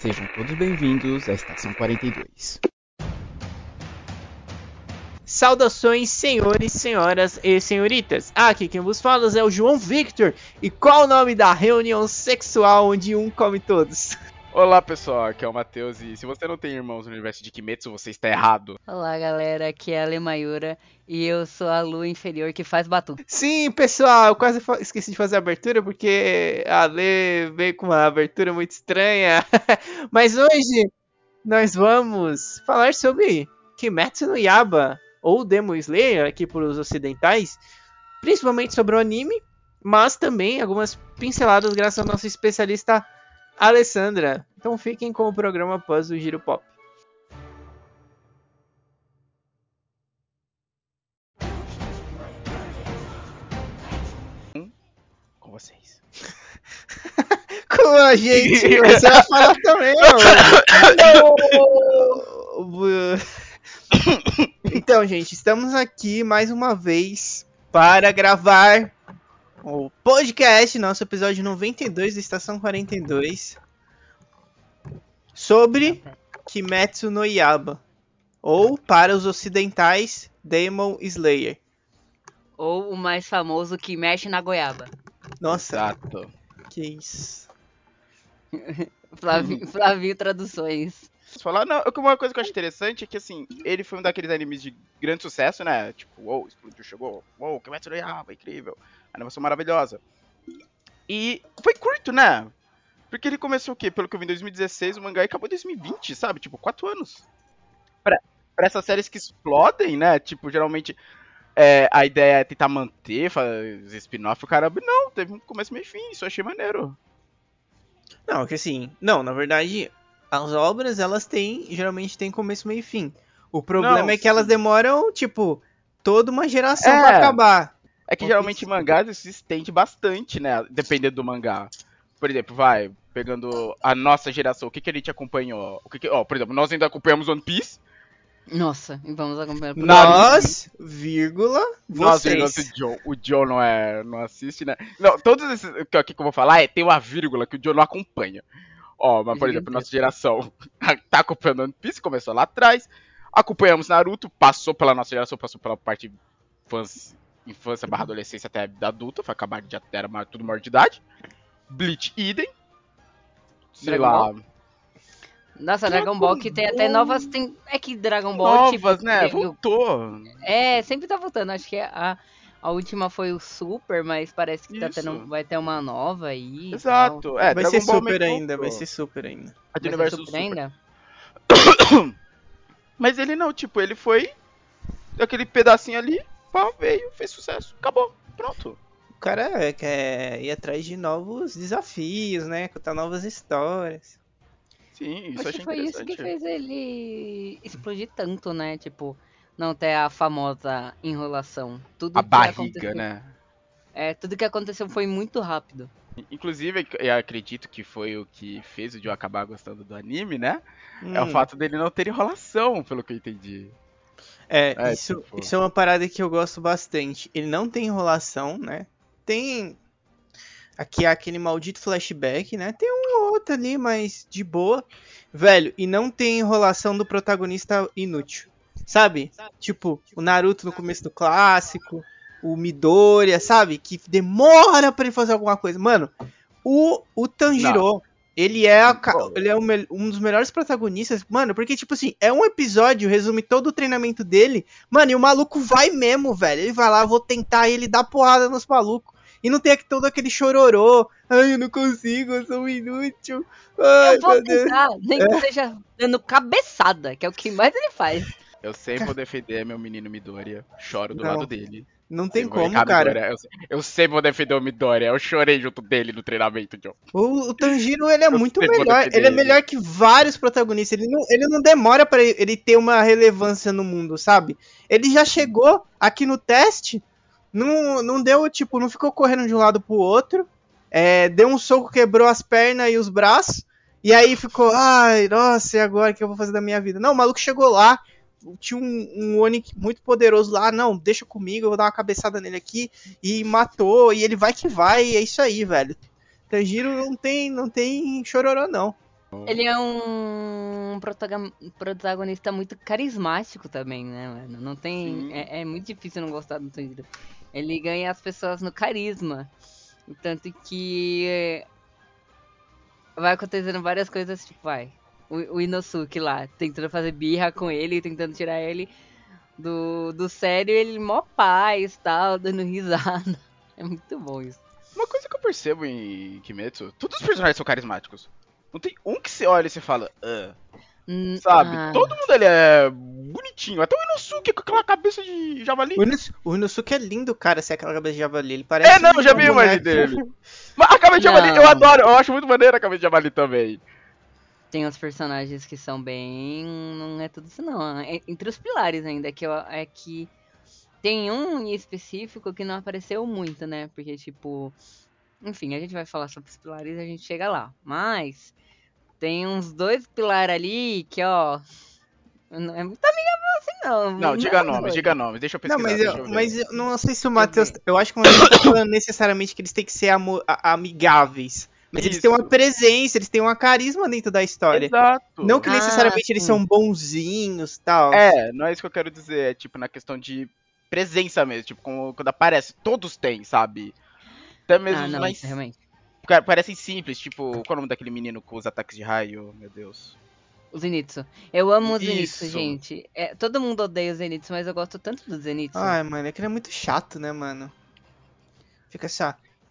Sejam todos bem-vindos à Estação 42. Saudações, senhores, senhoras e senhoritas. Aqui quem vos fala é o João Victor. E qual o nome da reunião sexual onde um come todos? Olá pessoal, aqui é o Matheus e se você não tem irmãos no universo de Kimetsu, você está errado. Olá galera, aqui é a Lemayura e eu sou a lua inferior que faz batom. Sim, pessoal, eu quase esqueci de fazer a abertura porque a Lê veio com uma abertura muito estranha. Mas hoje nós vamos falar sobre Kimetsu no Yaba, ou Demon Slayer aqui para os ocidentais, principalmente sobre o anime, mas também algumas pinceladas graças ao nosso especialista Alessandra. Então fiquem com o programa após o Giro Pop. Com vocês. com a gente, você vai falar também, Então, gente, estamos aqui mais uma vez para gravar o podcast, nosso episódio 92 da Estação 42, sobre Kimetsu no Yaba, ou para os ocidentais, Demon Slayer. Ou o mais famoso que mexe na goiaba. Nossa, Exato. que isso. Flavinho, Flavinho Traduções. Falar, não, uma coisa que eu acho interessante é que, assim, ele foi um daqueles animes de grande sucesso, né? Tipo, uou, explodiu, chegou, uou, Kimetsu no Yaba, incrível, animação maravilhosa. E foi curto, né? Porque ele começou o quê? Pelo que eu vi em 2016, o mangá e acabou em 2020, sabe? Tipo, quatro anos. Pra, pra essas séries que explodem, né? Tipo, geralmente é, a ideia é tentar manter, fazer spin-off, o cara. Não, teve um começo, meio fim, isso eu achei maneiro. Não, que assim, não, na verdade, as obras, elas têm, geralmente tem começo, meio e fim. O problema Não, é que elas demoram, tipo, toda uma geração É. pra acabar. É que Porque geralmente sim. mangás se estende bastante, né? Dependendo do mangá. Por exemplo, vai, pegando a nossa geração, o que, que a gente acompanhou? O que que, ó, por exemplo, nós ainda acompanhamos One Piece. Nossa, e vamos acompanhar por Nós, vírgula, Nós, vocês. nosso Joe, o Joe não é. não assiste, né? Não, todos esses que que eu vou falar é, tem uma vírgula que o Joe não acompanha. Ó, mas por exemplo, nossa geração tá acompanhando One Piece, começou lá atrás. Acompanhamos Naruto, passou pela nossa geração, passou pela parte infância, infância barra adolescência até a vida adulta, foi acabar de já era tudo maior de idade. Bleach idem. Sei Dragon lá. Nossa, Dragon Dragon Ball que tem até Ball. novas. Tem... É que Dragon Ball. tipo, Novas, né? teve o- Voltou. É, sempre tá voltando. Acho que a, a última foi o Super, mas parece que tá tendo, vai ter uma nova aí. Exato. É, vai Dragon ser Ball super ainda, vai ser super ainda. Vai ser universo Super super. ainda? Mas ele não, tipo, ele foi aquele pedacinho ali, pá, veio, fez sucesso, acabou, pronto. O cara é, quer ir atrás de novos desafios, né? Contar novas histórias. Sim, isso Acho achei que foi isso que fez ele explodir tanto, né? Tipo, não ter a famosa enrolação. Tudo A que barriga, né? É, tudo que aconteceu foi muito rápido. Inclusive, eu acredito que foi o que fez o Joe acabar gostando do anime, né? É o Hum, fato dele não ter enrolação, pelo que eu entendi. É, É, isso, tipo- isso é uma parada que eu gosto bastante. Ele não tem enrolação, né? Tem. Aqui é aquele maldito flashback, né? Tem um ou outro ali, mas de boa. Velho, e não tem enrolação do protagonista inútil. Sabe? Tipo, o Naruto no começo do clássico, o Midoriya, sabe? Que demora pra ele fazer alguma coisa. Mano, o, o Tanjiro, ele é, a ele é o um dos melhores protagonistas. Mano, porque, tipo assim, é um episódio, resume todo o treinamento dele. Mano, e o maluco vai mesmo, velho. Ele vai lá, vou tentar, e ele dá porrada nos malucos. E não tem aqui todo aquele chororô. Ai, eu não consigo, eu sou um inútil. Ai, eu vou tentar, nem que seja dando cabeçada, que é o que mais ele faz. Eu sempre vou defender meu menino Midoriya. Choro do Não, lado dele. Não tem como, cara. Midoriya. Eu, eu sempre vou defender o Midoriya. Eu chorei junto dele no treinamento, Joe. O, o Tanjiro, ele é Eu muito melhor. Ele é melhor que vários protagonistas. Ele não, ele não demora pra ele ter uma relevância no mundo, sabe? Ele já chegou aqui no teste, não, não deu, tipo, não ficou correndo de um lado pro outro. É, deu um soco, quebrou as pernas e os braços. E aí ficou, ai, nossa, e agora o que eu vou fazer da minha vida? Não, o maluco chegou lá, tinha um, um Oni muito poderoso lá, não, deixa comigo, eu vou dar uma cabeçada nele aqui. E matou, e ele vai que vai, e é isso aí, velho. Tanjiro não tem, não tem chororô, não. Ele é um protagonista muito carismático também, né, mano? Não tem. É, é muito difícil não gostar do Tanjiro. Ele ganha as pessoas no carisma. Tanto que. é, Vai acontecendo várias coisas, tipo, vai. O, o Inosuke lá, tentando fazer birra com ele, tentando tirar ele do, do sério, ele mó paz tal, dando risada. É muito bom isso. Uma coisa que eu percebo em Kimetsu, todos os personagens são carismáticos. Não tem um que você olha e você fala, ah, Hum, sabe? ah, Todo mundo ali é bonitinho. Até o Inosuke com aquela cabeça de javali. O, Inos, o Inosuke é lindo, cara, se é aquela cabeça de javali. Ele parece. É, não, eu já vi a imagem boneco. dele. Mas a cabeça de javali, eu Não. adoro. Eu acho muito maneira a cabeça de javali também. Tem uns personagens que são bem. Não é tudo isso, não. É entre os pilares ainda, que eu, é que. Tem um em específico que não apareceu muito, né? Porque, tipo. Enfim, a gente vai falar sobre os pilares e a gente chega lá. Mas. Tem uns dois pilares ali que, ó. Não é muito amigável assim, não. Não, diga é nomes, doido. diga nomes. Deixa eu pesquisar. Não, mas eu, mas eu não sei se o Matheus. Eu acho que o Matheus tá falando necessariamente que eles têm que ser amo- a- amigáveis. Mas eles têm uma Isso. presença, eles têm uma carisma dentro da história. Exato. Não que Ah, necessariamente eles sim. são bonzinhos e tal. É, não é isso que eu quero dizer. É tipo na questão de presença mesmo. Tipo, como- quando aparece, todos têm, sabe? Até mesmo Ah, os não, mais. isso realmente. Cara, parecem simples, tipo, qual é o nome daquele menino com os ataques de raio? Meu Deus. O Zenitsu. Eu amo o Zenitsu, Isso. gente. É, todo mundo odeia o Zenitsu, mas eu gosto tanto do Zenitsu. Ai, mano, é que ele é muito chato, né, mano? Fica assim,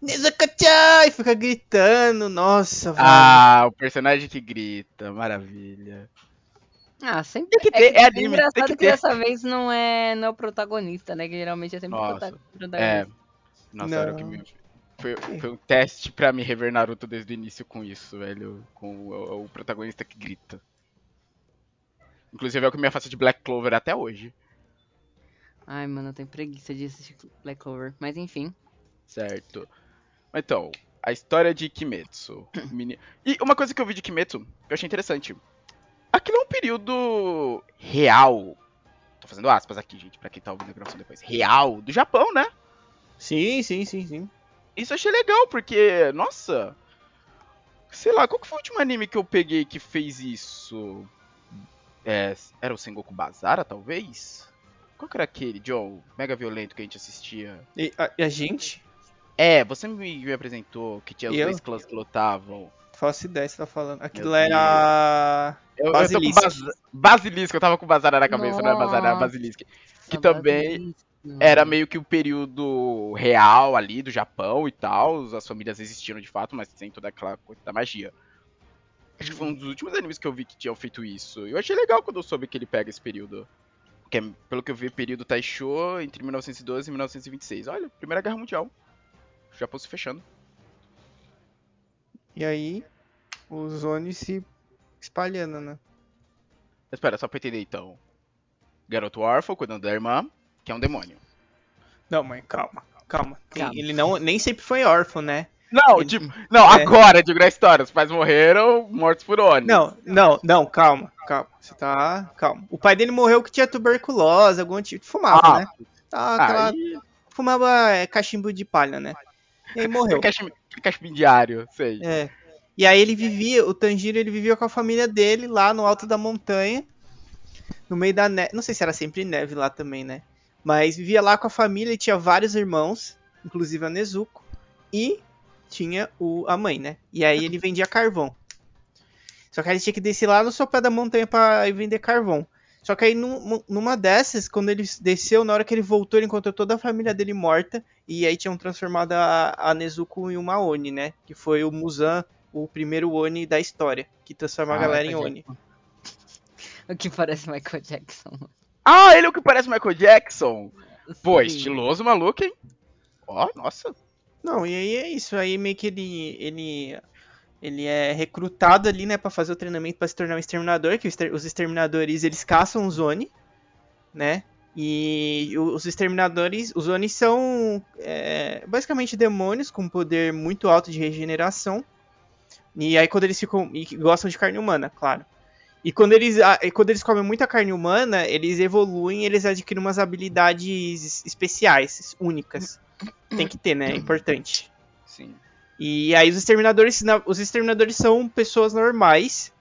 E fica gritando, nossa, velho. Ah, o personagem que grita, maravilha. Ah, sempre Tem que ter, é é anime, engraçado tem que, que dessa vez não é, não é o protagonista, né? Que geralmente é sempre o Nossa, É. protagonista. Nossa, Não. era o que me. Foi, foi um teste pra me rever Naruto desde o início com isso, velho. Com o, o protagonista que grita. Inclusive é o que me afasta de Black Clover até hoje. Ai, mano, eu tenho preguiça de assistir Black Clover. Mas enfim. Certo. Então, a história de Kimetsu. E uma coisa que eu vi de Kimetsu, que eu achei interessante. Aquilo é um período real. Tô fazendo aspas aqui, gente, pra quem tá ouvindo a gravação depois. Real do Japão, né? Sim, sim, sim, sim. Isso eu achei legal, porque, nossa. Sei lá, qual que foi o último anime que eu peguei que fez isso? É, era o Sengoku Bazara, talvez? Qual que era aquele, John? Mega violento que a gente assistia? E a, e a gente? É, você me, me apresentou que tinha os Eu? dois clãs que lutavam. Faço ideia, você tá falando. Aquilo Meu era. Eu, Basilisco. eu tô com Bas- Basilisco, eu tava com Bazara na cabeça, não era Bazara, era Nossa. Basilisco. Que também basilisco. Era meio que o período real ali do Japão e tal. As famílias existiram de fato, mas sem toda aquela coisa da magia. Acho que foi um dos últimos animes que eu vi que tinham feito isso. E eu achei legal quando eu soube que ele pega esse período. Que é, pelo que eu vi, período Taisho entre 1912 e 1926. Olha, Primeira Guerra Mundial. Japão se fechando. E aí, os Onis se espalhando, né? Espera, só pra entender então. Garoto órfão cuidando da irmã, que é um demônio. Não, mas calma, calma. Calma. Ele não, nem sempre foi órfão, né? Não, Ele- tipo, não, É. agora, digo na história, os pais morreram, mortos por Oni. Não, não, não, calma, calma. Você tá. Calma. O pai dele morreu que tinha tuberculose, algum tipo. Fumava, Ah. né? Tá, aquela- Fumava é, cachimbo de palha, né? E aí morreu. cachimbo, cachimbo diário, sei. É. E aí ele vivia, o Tanjiro ele vivia com a família dele lá no alto da montanha, no meio da neve. Não sei se era sempre neve lá também, né? Mas vivia lá com a família e tinha vários irmãos, inclusive a Nezuko, e tinha o, a mãe, né? E aí ele vendia carvão. Só que ele tinha que descer lá no sopé da montanha ir vender carvão. Só que aí num- numa dessas, quando ele desceu, na hora que ele voltou, ele encontrou toda a família dele morta. E aí tinham transformado a, a Nezuko em uma Oni, né? Que foi o Muzan, o primeiro Oni da história. Que transforma a Ah, galera em Michael Oni. Jackson. O que parece Michael Jackson. Ah, ele é o que parece Michael Jackson. Pô, Sim. estiloso maluco, hein? Ó, nossa. Não, e aí é isso. Aí meio que ele. ele ele é recrutado ali, né, pra fazer o treinamento pra se tornar um exterminador, que os exter- os exterminadores, eles caçam os Oni, né? E o- os exterminadores, os Oni são é, basicamente demônios com poder muito alto de regeneração. E aí quando eles ficam e gostam de carne humana, claro. E quando eles, e quando eles comem muita carne humana, eles evoluem, eles adquirem umas habilidades especiais, únicas. Tem que ter, né? É importante. Sim. E aí os exterminadores, na- os exterminadores são pessoas normais,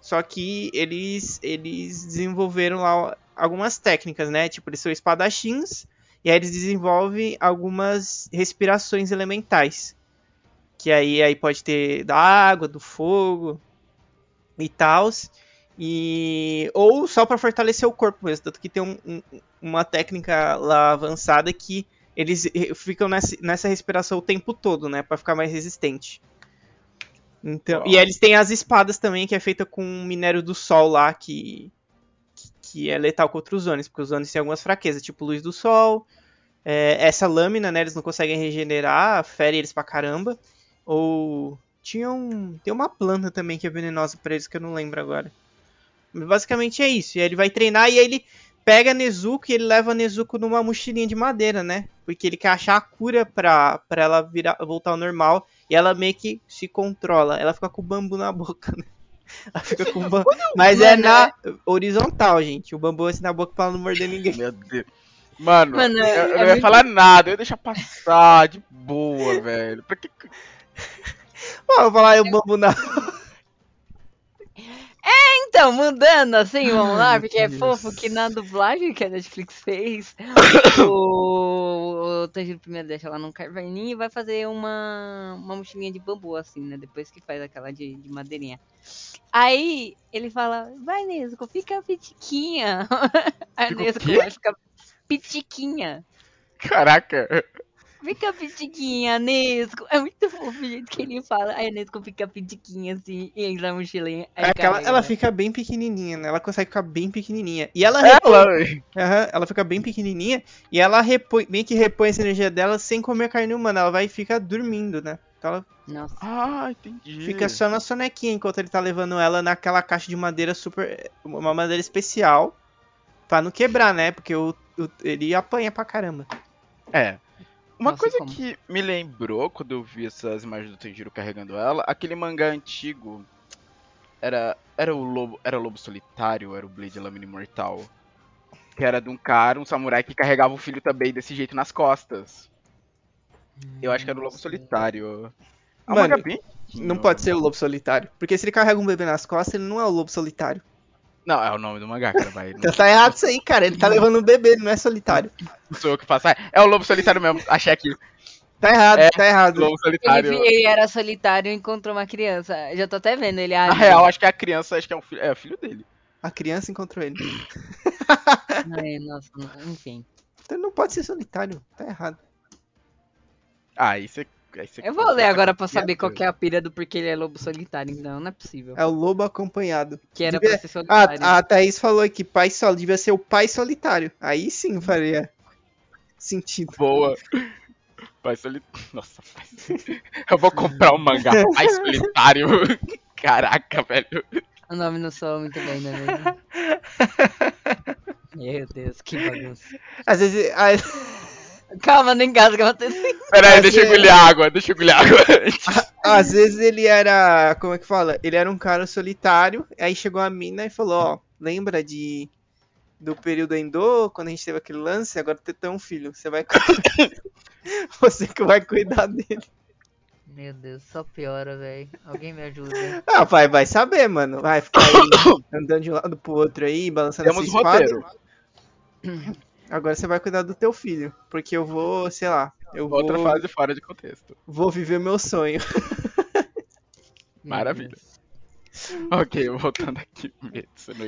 só que eles eles desenvolveram lá algumas técnicas, né? Tipo, eles são espadachins e aí eles desenvolvem algumas respirações elementais. Que aí, aí pode ter da água, do fogo e tal. E ou só para fortalecer o corpo mesmo, tanto que tem um- um- uma técnica lá avançada que eles ficam nessa, nessa respiração o tempo todo, né, Pra ficar mais resistente. Então, e Uau. eles têm as espadas também, que é feita com minério do sol lá, que, que é letal contra os Zones, porque os Zones têm algumas fraquezas, tipo luz do sol, é, essa lâmina, né, eles não conseguem regenerar, fere eles pra caramba. Ou tinha um, tem uma planta também que é venenosa pra eles que eu não lembro agora. Basicamente é isso. E aí ele vai treinar e aí ele pega a Nezuko e ele leva Nezuko numa mochilinha de madeira, né? Porque ele quer achar a cura pra, pra ela virar, voltar ao normal. E ela meio que se controla. Ela fica com o bambu na boca, né? Ela fica com o bambu. Mas é Mano, na horizontal, gente. O bambu assim na boca pra ela não morder ninguém. Meu Deus. Mano, Mano, eu, é- eu é não ia muito- falar nada, eu ia deixar passar de boa, velho. Pra que. Ó, eu vou falar, o bambu na. Então, mudando assim, vamos lá, porque é fofo que na dublagem que a Netflix fez, o, o Tanjiro primeiro deixa lá num carvaninho e vai fazer uma, uma mochilinha de bambu, assim, né? Depois que faz aquela de, de madeirinha. Aí ele fala, vai Nesco, fica pitiquinha. Aí a Nesco vai ficar pitiquinha. Caraca. Fica pitiquinha, Nesco. É muito fofo o jeito que ele fala. Aí a Nesco fica pitiquinha assim e entra na mochilinha. É que ela, fica bem pequenininha, né? Ela consegue ficar bem pequenininha. E ela Ela. Aham, ela fica bem pequenininha e ela repõe, meio que repõe essa energia dela sem comer carne humana. Ela vai e fica dormindo, né? Então ela Nossa. Ah, entendi. fica só na sonequinha enquanto ele tá levando ela naquela caixa de madeira super. Uma madeira especial. Pra não quebrar, né? Porque o, o- ele apanha pra caramba. É. Uma Nossa, coisa como? que me lembrou quando eu vi essas imagens do Tenjiro carregando ela, aquele mangá antigo era era o lobo, era o lobo solitário, era o Blade Lâmina Imortal, que era de um cara, um samurai que carregava o filho também desse jeito nas costas. Eu acho que era o lobo solitário. É um Mano, Não pode ser o lobo solitário. Porque se ele carrega um bebê nas costas, ele não é o lobo solitário. Não, é o nome do mangá, cara, vai. Então tá errado isso aí, cara. Ele tá levando um bebê, ele não é solitário. Não sou eu que faço. Ah, É o lobo solitário mesmo. Achei aqui. Tá errado, É, tá errado. Lobo Ele, solitário. vi- ele era solitário e encontrou uma criança. Já tô até vendo ele Na ali. real, acho que é a criança, acho que é o filho, é o filho dele. A criança encontrou ele. Ai, nossa, enfim. Então ele não pode ser solitário. Tá errado. Ah, aí você. Eu vou ler agora pra saber qual que é a pira do porquê ele é lobo solitário. Então, não é possível. É o lobo acompanhado. Que era devia- pra ser solitário. Ah, a Thaís falou aqui, pai solo, devia ser o pai solitário. Aí sim faria sentido. Boa. Pai solitário. Nossa, pai. Eu vou comprar um mangá Pai solitário. Caraca, velho. O nome não soa muito bem, é mesmo? Meu Deus, que bagunça. Às vezes. a- Calma, não engasga, Matheus. Pera aí, Mas deixa eu engolir água, deixa eu engolir água. às vezes ele era. Como é que fala? Ele era um cara solitário. Aí chegou a mina e falou: Ó, lembra de. Do período Endo, quando a gente teve aquele lance, agora tu tem um filho. Você vai. Você que vai cuidar dele. Meu Deus, só piora, velho. Alguém me ajuda. Ah, vai, vai saber, mano. Vai ficar aí andando de um lado pro outro aí, balançando Temos essa espada. Agora você vai cuidar do teu filho. Porque eu vou, sei lá, eu vou, Outra fase fora de contexto. vou viver meu sonho. Maravilha. Ok, voltando aqui. Metsu no.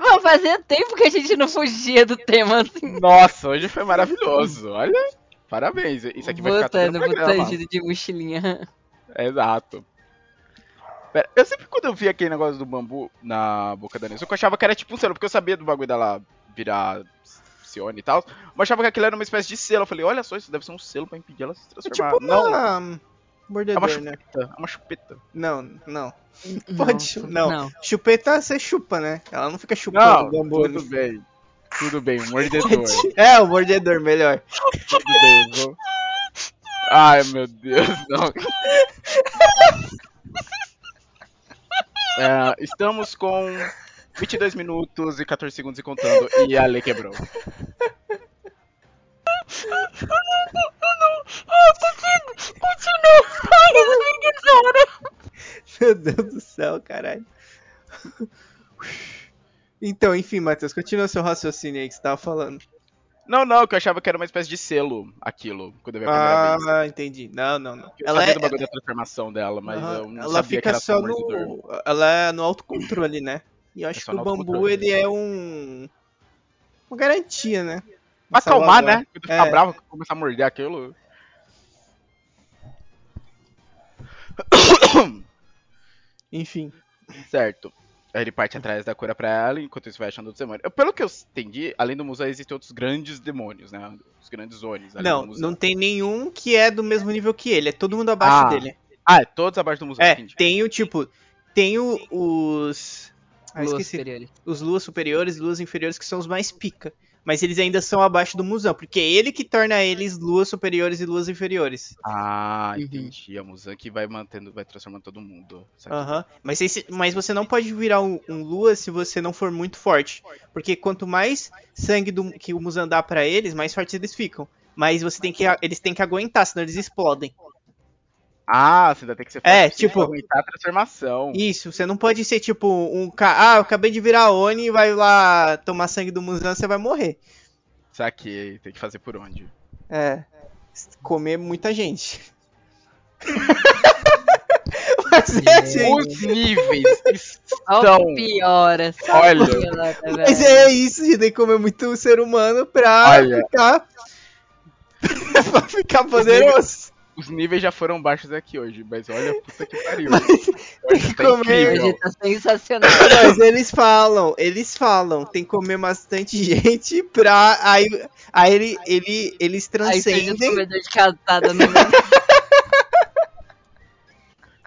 Mano, fazia tempo que a gente não fugia do tema assim. Nossa, hoje foi maravilhoso. Olha, parabéns. Isso aqui vai ficar tudo no. Tanjiro de mochilinha. Exato. Pera, eu sempre quando eu vi aquele negócio do bambu na boca da Nezuko, eu achava que era tipo um selo, porque eu sabia do bagulho dela virar E tal, mas eu achava que aquilo era uma espécie de selo. Eu falei, olha só, isso deve ser um selo pra impedir ela se É transformar. tipo Não, uma é uma mordedor, né? chupeta, é uma chupeta. Não, não. Pode Não, não. não. Chupeta você chupa, né? Ela não fica chupando Não, bambu. tudo né? bem. Tudo bem, um mordedor. É, o mordedor, melhor. tudo bem, vou... Ai, meu Deus, não. É, estamos com 22 minutos e 14 segundos e contando, e a lei quebrou. Meu Deus do céu, caralho. Então, enfim, Matheus, continua seu raciocínio aí que você tava falando. Não, não, que eu achava que era uma espécie de selo, aquilo, quando eu vi a primeira vez. Ah, entendi. Não, não, não. Eu Ela sabia é, do bagulho da transformação dela, mas Aham, eu não ela sabia que fica era só no. Ela é no autocontrole, né? E eu acho só que o bambu autocontrole. ele é um. Uma garantia, né? Pra acalmar, né? Quando tu ficar É. bravo, começar a morder aquilo. Enfim. Certo. Aí ele parte atrás da cura pra ela, enquanto isso vai achando outros demônios. Eu- Pelo que eu entendi, além do Musa, existem outros grandes demônios, né? Os grandes além Não, não tem nenhum que é do mesmo nível que ele. É todo mundo abaixo Ah, dele. Ah, é todos abaixo do Musa, É, entendi. tem o tipo. Tem o- os. Ah, Luas esqueci. superiores. Os luas superiores e luas inferiores que são os mais pica. Mas eles ainda são abaixo do Musão, porque é ele que torna eles luas superiores e luas inferiores. Ah, Uhum. entendi. A Musan que vai mantendo, vai transformando todo mundo. Aham. Mas, esse- mas você não pode virar um, um lua se você não for muito forte. Porque quanto mais sangue do, que o Musan dá pra eles, mais fortes eles ficam. Mas você tem que, eles têm que aguentar, senão eles explodem. Ah, você ainda tem que ser É, forte tipo- pra aguentar a transformação. Isso, você não pode ser tipo um cara. Ah, eu acabei de virar Oni e vai lá tomar sangue do Musan, você vai morrer. Saquei, tem que fazer por onde? É. Comer muita gente. Mas é assim. Os níveis Olha estão. o pior, essa Olha. Mas Mas é isso, a gente tem que comer muito ser humano pra Olha. ficar. pra ficar poderoso. Os níveis já foram baixos aqui hoje, mas olha, puta que pariu. Tem que tá comer. incrível. Hoje tá sensacional. Mas eles falam, eles falam, tem que comer bastante gente pra. Aí, aí ele, ele, eles Aí transcendem. comedor de casada no meio.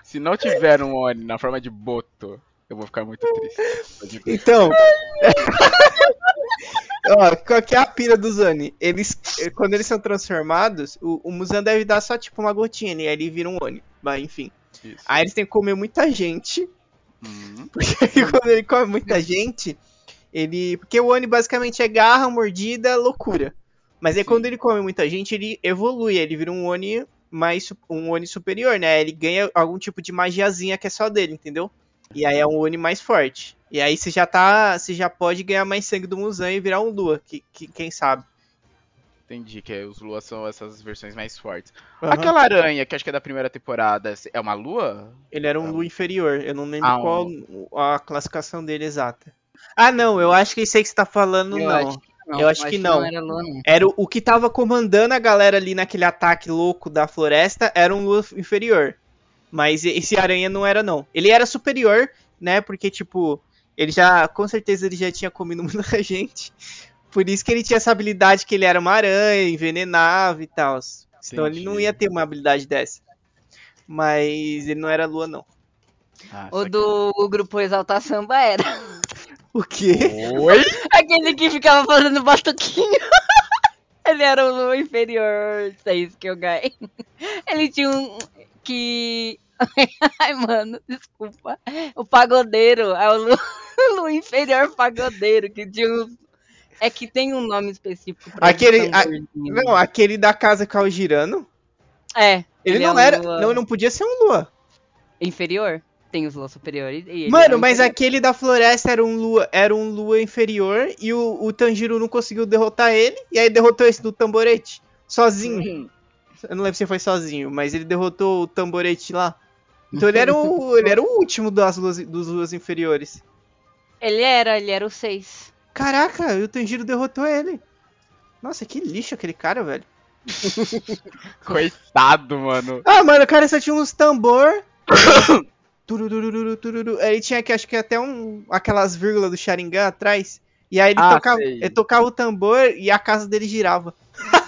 Se não tiver um Oni na forma de boto, eu vou ficar muito triste. Então. Ó, qual que é a pira dos Oni? Eles, quando eles são transformados, o, o Musan deve dar só tipo uma gotinha, né? Aí ele vira um Oni. Mas enfim. isso. Aí eles têm que comer muita gente. Hum, Porque quando ele come muita gente, ele. Porque o Oni basicamente é garra, mordida, loucura. Mas aí Sim. quando ele come muita gente, ele evolui, ele vira um Oni mais um Oni superior, né? Ele ganha algum tipo de magiazinha que é só dele, entendeu? E aí é um Oni mais forte. E aí você já tá. Você já pode ganhar mais sangue do Musan e virar um Lua, que, que- quem sabe. entendi que os luas são essas versões mais fortes. Aham. Aquela aranha, que acho que é da primeira temporada, é uma lua? Ele era um Lu inferior. Eu não lembro Ah, qual a classificação dele exata. Ah, não, eu acho que aí que você tá falando, Eu não. acho que não. Eu acho que não. era Lua, não. Era o, o que tava comandando a galera ali naquele ataque louco da floresta era um Lua inferior. Mas esse aranha não era, não. Ele era superior, né? Porque, tipo, ele já. Com certeza ele já tinha comido muita gente. Por isso que ele tinha essa habilidade que ele era uma aranha, envenenava e tal. Então ele não ia ter uma habilidade dessa. Mas ele não era lua, não. Ah, O do o grupo Exalta Samba era. O quê? Oi? Aquele que ficava fazendo batuquinho. Ele era o Lua inferior. Isso é isso que eu ganhei. Ele tinha um. Que. Ai, mano, desculpa. O pagodeiro. É o Lua, Lua inferior pagodeiro. Que tinha uns. É que tem um nome específico pra Aquele- a-. Não, aquele da casa caiu girando. É. Ele, é não um era. Lua Não, não podia ser um lua. Inferior? Tem os Lua superiores. e ele Mano, um mas inferior. aquele da floresta era um lua, era um lua inferior e o, o Tanjiro não conseguiu derrotar ele. E aí derrotou esse do tamborete. Sozinho. Eu não lembro se foi sozinho, mas ele derrotou o tamborete lá. Então ele era o, ele era o último das luas, dos luas inferiores. Ele era, ele era o 6. Caraca, e o Tanjiro derrotou ele. Nossa, que lixo aquele cara, velho. Coitado, mano. Ah, mano, o cara só tinha uns tambor. tururururu, tururu. Aí Ele tinha que, acho que até um, aquelas vírgulas do Sharingan atrás. E aí ele, Ah, tocava, ele tocava o tambor e a casa dele girava.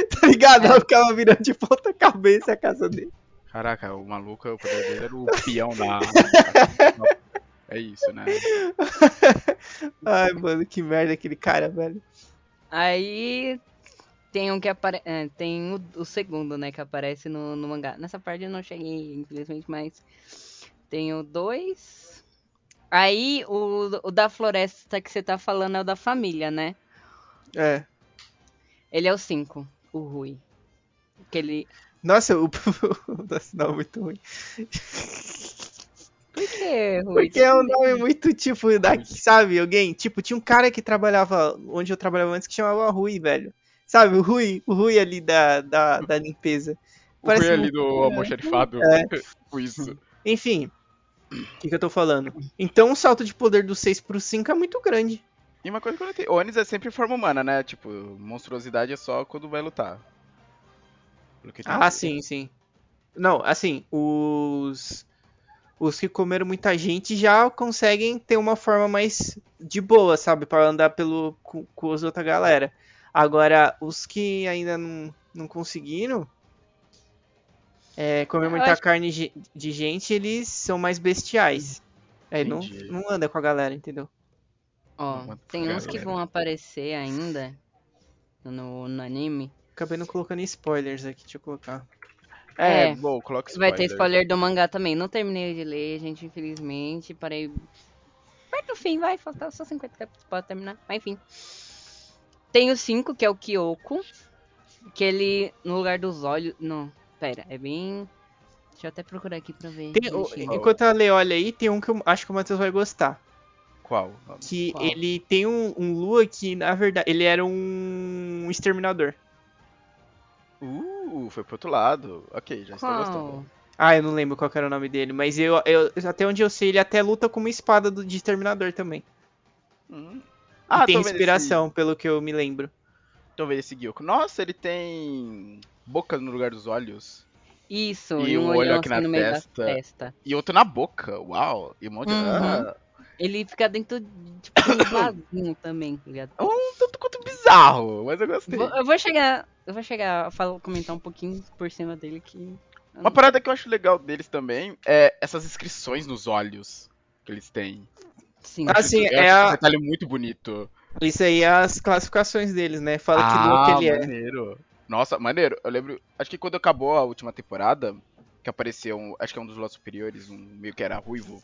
tá ligado? Ela ficava virando de ponta cabeça a casa dele. Caraca, o maluco, o poder dele era o peão da. É isso, né? Ai, mano, que merda aquele cara, velho. Aí tem um que aparece. tem o, o segundo, né, que aparece no, no mangá. Nessa parte eu não cheguei, infelizmente, mas tem o dois. Aí o, o da floresta que você tá falando é o da família, né? É. Ele é o 5, o Rui. Que ele. Nossa, o. Nossa, não, muito ruim. que, Rui? Porque é um nome muito tipo daqui, sabe? Alguém, tipo, tinha um cara que trabalhava onde eu trabalhava antes que chamava Rui, velho. Sabe, o Rui, o Rui ali da, da, da limpeza. O Parece Rui ali do almoxarifado. É. Isso. Enfim, o que, que eu tô falando? Então o salto de poder do 6 pro 5 é muito grande. E uma coisa que eu não entendi. Onis é sempre forma humana, né? Tipo, monstruosidade é só quando vai lutar. Que Ah, sim, sim. Não, assim, os. Os que comeram muita gente já conseguem ter uma forma mais de boa, sabe? Pra andar pelo, com, com as outra galera. Agora, os que ainda não, não conseguiram. É, comer Eu muita acho- carne de gente, eles são mais bestiais. Aí não, Entendi. não anda com a galera, entendeu? Ó, tem uns que galera. vão aparecer ainda no, no anime. Acabei não colocando spoilers aqui, deixa eu colocar. É, É. bom, coloca Vai ter spoiler. spoiler do mangá também. Não terminei de ler, gente, infelizmente. Parei. Perto do fim, vai. Faltar só 50 capítulos pra terminar. Mas enfim. Tem o 5, que é o Kyoko. Que ele, no lugar dos olhos. Não, pera, é bem. Deixa eu até procurar aqui pra ver. Tem- o- enquanto a Lê olha aí, tem um que eu acho que o Matheus vai gostar. Qual? Que Qual? ele tem um, um Lua que, na verdade, ele era um exterminador. Uh, foi pro outro lado. Ok, já estou gostando. Ah, eu não lembro qual que era o nome dele, mas eu, eu- até onde eu sei, ele até luta com uma espada do, de exterminador também. Hum. E Ah, tem tô vendo inspiração, pelo que eu me lembro. Esse, tô vendo esse Gyoko. Nossa, ele tem boca no lugar dos olhos. Isso, E e um um olho aqui assim na no meio testa. da testa. E outro na boca. Uau. E um monte de... Uhum. Ah, Ele fica dentro, tipo, de um vasinho também, tá ligado? um tanto quanto bizarro, mas eu gostei. Vou- eu vou chegar. Eu vou chegar a falar, comentar um pouquinho por cima dele que. Uma parada que eu acho legal deles também é essas inscrições nos olhos que eles têm. Sim. Sim, eu é acho a- esse detalhe muito bonito. Isso aí é as classificações deles, né? Fala ah, que ele é. maneiro. Nossa, maneiro. Eu lembro, acho que quando acabou a última temporada, que apareceu, um, acho que é um dos lados superiores, um meio que era ruivo,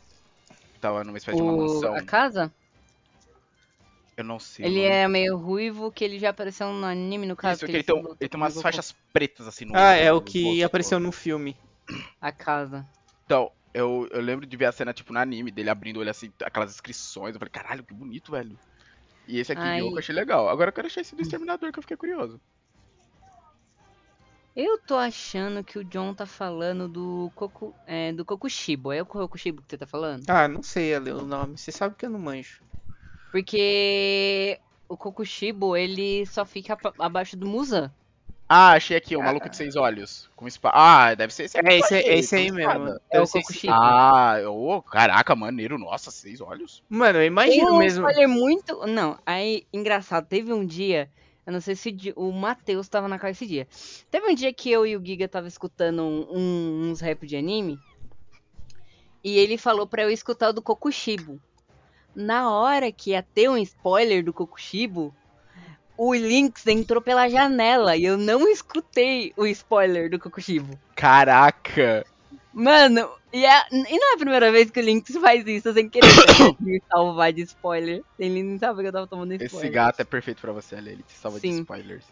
que tava numa espécie de uma O, mansão. a casa, Eu não sei. ele é meio ruivo, que ele já apareceu no anime, no caso. Isso, que que ele, tem, ele tem umas faixas pretas assim no Ah, é o que apareceu no filme. A casa. Então, eu, eu lembro de ver a cena, tipo, no anime, dele abrindo olho assim, aquelas inscrições. Eu falei, caralho, que bonito, velho. E esse aqui, Ai. Eu achei legal. Agora eu quero achar esse do Exterminador, que eu fiquei curioso. Eu tô achando que o John tá falando do Koku, é, do Kokushibo. É o Kokushibo que você tá falando? Ah, não sei ali o nome. Você sabe que eu não manjo. Porque o Kokushibo, ele só fica aba- abaixo do Muzan. Ah, achei aqui, o maluco de seis olhos. Com espada. Ah, deve ser esse aqui. É esse, aí, é esse aí mesmo. É o ser esse- Kokushibo. Ah, ô, caraca, maneiro. Nossa, seis olhos. Mano, eu imagino um mesmo. spoiler muito. Não, aí, engraçado, teve um dia. Eu não sei se o o Matheus tava na casa esse dia. Teve um dia que eu e o Giga tava escutando um- um- uns rap de anime. E ele falou pra eu escutar o do Kokushibo. Na hora que ia ter um spoiler do Kokushibo, o Lynx entrou pela janela e eu não escutei o spoiler do Kokushibo. Caraca. Mano, e, é- e não é a primeira vez que o Lynx faz isso sem querer me salvar de spoiler. Ele nem sabe que eu tava tomando spoiler. Esse gato é perfeito pra você, Ale. Ele te salva de Sim. spoilers.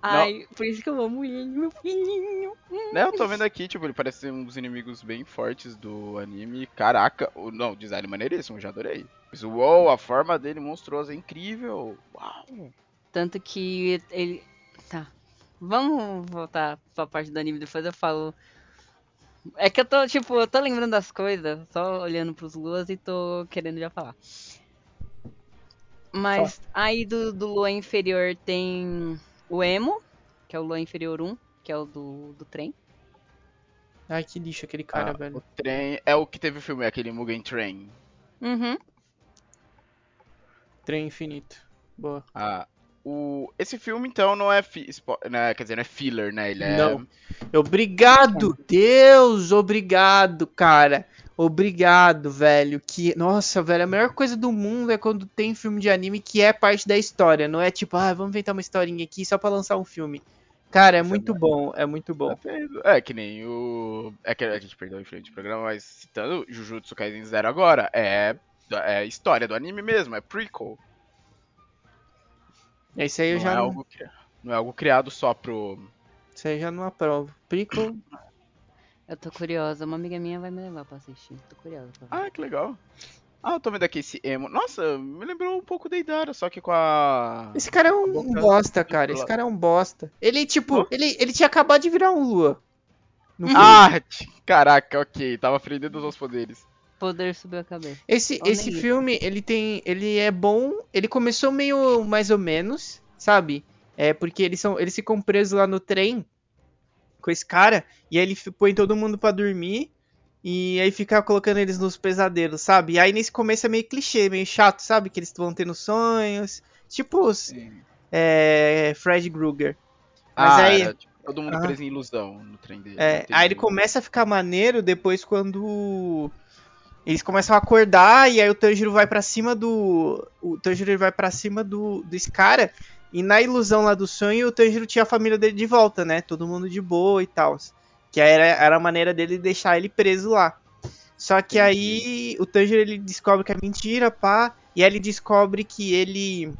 Ai, por isso que eu amo ele, meu filhinho. Né, eu tô vendo aqui, tipo, ele parece ser um dos inimigos bem fortes do anime. Caraca, o, não, o design maneiríssimo, já adorei. Mas, uou, a forma dele monstruosa é incrível. Uau. Tanto que ele. Tá. Vamos voltar pra parte do anime, depois eu falo. É que eu tô, tipo, eu tô lembrando das coisas, só olhando pros luas e tô querendo já falar. Mas aí do, do lua inferior tem o Emo, que é o lua inferior 1, que é o do, do trem. Ai, que lixo aquele cara, Ah, velho. O trem é o que teve o filme, aquele Mugen Train. Uhum. Trem infinito. Boa. Ah, o, esse filme, então, não é, fi, spo- né, quer dizer, não é filler, né? Ele é... Não. Obrigado, Deus, obrigado, cara. Obrigado, velho. Que, nossa, velho, a melhor coisa do mundo é quando tem filme de anime que é parte da história, não é tipo, ah, vamos inventar uma historinha aqui só pra lançar um filme. Cara, é é muito bom, é muito bom. É, que nem o. É que a gente perdeu o influente do programa, mas citando Jujutsu Kaisen Zero agora, é, é história do anime mesmo, é prequel. Isso aí eu não, já é não, algo, não é algo criado só pro. isso aí já não aprovo. Prequel, Eu tô curiosa. Uma amiga minha vai me levar pra assistir. Tô curiosa pra ver. Ah, que legal. Ah, eu tô vendo aqui esse emo. Nossa, me lembrou um pouco da Idara, só que com a. Esse cara é um, bosta, cara. Esse cara é um bosta. Ele, tipo, Oh. ele, ele tinha acabado de virar um Lua. Ah, caraca, ok. Tava aprendendo os seus poderes. Poder subiu a cabeça. Esse, Olha esse aí. filme, ele tem. Ele é bom. Ele começou meio mais ou menos, sabe? É porque eles são. Eles ficam presos lá no trem com esse cara. E aí ele põe todo mundo pra dormir. E aí fica colocando eles nos pesadelos, sabe? E aí nesse começo é meio clichê, meio chato, sabe? Que eles vão tendo sonhos. Tipo os, é, Fred Krueger. Mas ah, aí- era, tipo, todo mundo Ah. preso em ilusão no trem dele. É, aí ele começa a ficar maneiro depois quando eles começam a acordar e aí o Tanjiro vai pra cima do o Tanjiro vai para cima do desse cara e na ilusão lá do sonho o Tanjiro tinha a família dele de volta, né? Todo mundo de boa e tal. Que era, era a maneira dele deixar ele preso lá. Só que aí o Tanjiro ele descobre que é mentira, pá, e aí ele descobre que ele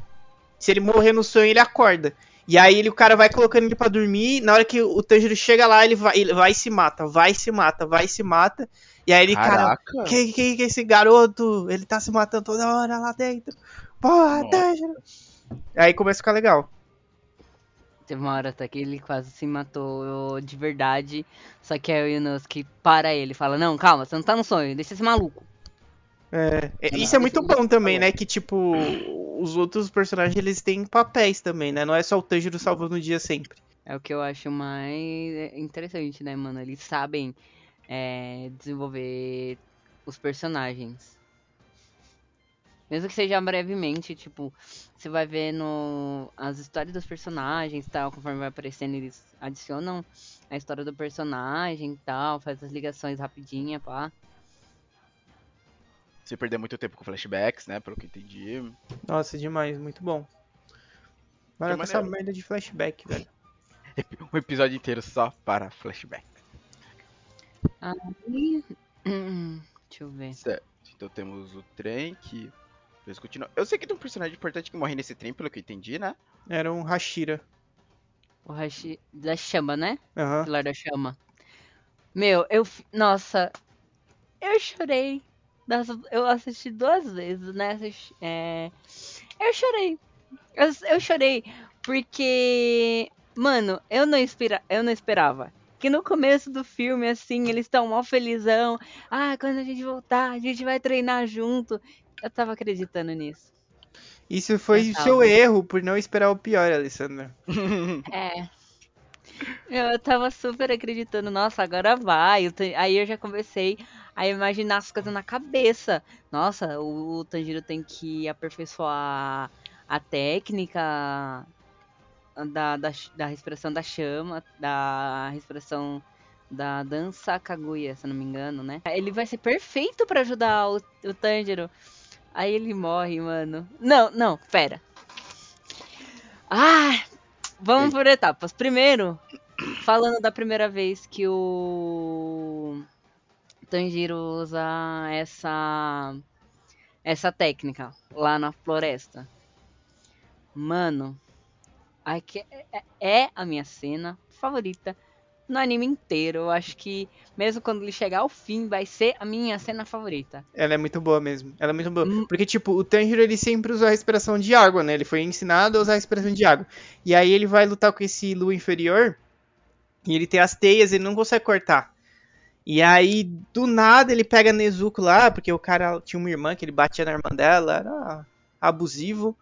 se ele morrer no sonho ele acorda. E aí ele, o cara vai colocando ele pra dormir, na hora que o Tanjiro chega lá, ele vai, ele vai e se mata, vai e se mata, vai e se mata. E aí ele, cara, Caraca. quem, quem que é esse garoto? Ele tá se matando toda hora lá dentro. Porra, Nossa. Tanjiro. Aí começa a ficar legal. Teve uma hora até que ele quase se matou de verdade. Só que aí o Inosuke para ele e fala: Não, calma, você não tá no sonho, deixa esse maluco. É, é, Não, isso é muito isso- bom também, falou. né? Que, tipo, os outros personagens, eles têm papéis também, né? Não é só o Tanjiro salvando o dia sempre. É o que eu acho mais interessante, né, mano? Eles sabem é, desenvolver os personagens. Mesmo que seja brevemente, tipo, você vai vendo as histórias dos personagens e tal, conforme vai aparecendo, eles adicionam a história do personagem e tal, faz as ligações rapidinha, pá. Você perder muito tempo com flashbacks, né? Pelo que eu entendi. Nossa, demais, muito bom. Com essa merda de flashback, velho. Um episódio inteiro só para flashback. E... Deixa eu ver. Certo. Então temos o trem que. Eles continuam. Eu sei que tem um personagem importante que morre nesse trem, pelo que eu entendi, né? Era um Hashira. O Hashi da chama, né? Aham. Pilar da Chama. Meu, eu. Nossa. Eu chorei. Nossa, eu assisti duas vezes, né? É, Eu chorei. Eu, eu chorei porque. Mano, eu não, espera... eu não esperava. Que no começo do filme, assim, eles estão mó felizão. Ah, quando a gente voltar, a gente vai treinar junto. Eu tava acreditando nisso. Isso foi o seu erro por não esperar o pior, Alessandra. É. Eu, tava super acreditando, nossa, agora vai. Aí eu já comecei a imaginar as coisas na cabeça. Nossa, o, o Tanjiro tem que aperfeiçoar a técnica da, da, da respiração da chama, da respiração da dança Kaguya, se eu não me engano, né? Ele vai ser perfeito pra ajudar o, o Tanjiro. Aí ele morre, mano. Não, não, pera. Ah, vamos por etapas. Primeiro, falando da primeira vez que o Tanjiro usa essa essa técnica lá na floresta. Mano, aqui é, é a minha cena favorita no anime inteiro. Eu acho que mesmo quando ele chegar ao fim, vai ser a minha cena favorita. Ela é muito boa mesmo. Ela é muito boa. Hum. Porque, tipo, o Tanjiro, ele sempre usou a respiração de água, né? Ele foi ensinado a usar a respiração de água. E aí ele vai lutar com esse Lu inferior. E ele tem as teias, ele não consegue cortar. E aí, do nada, ele pega Nezuko lá, porque o cara tinha uma irmã que ele batia na irmã dela, era abusivo.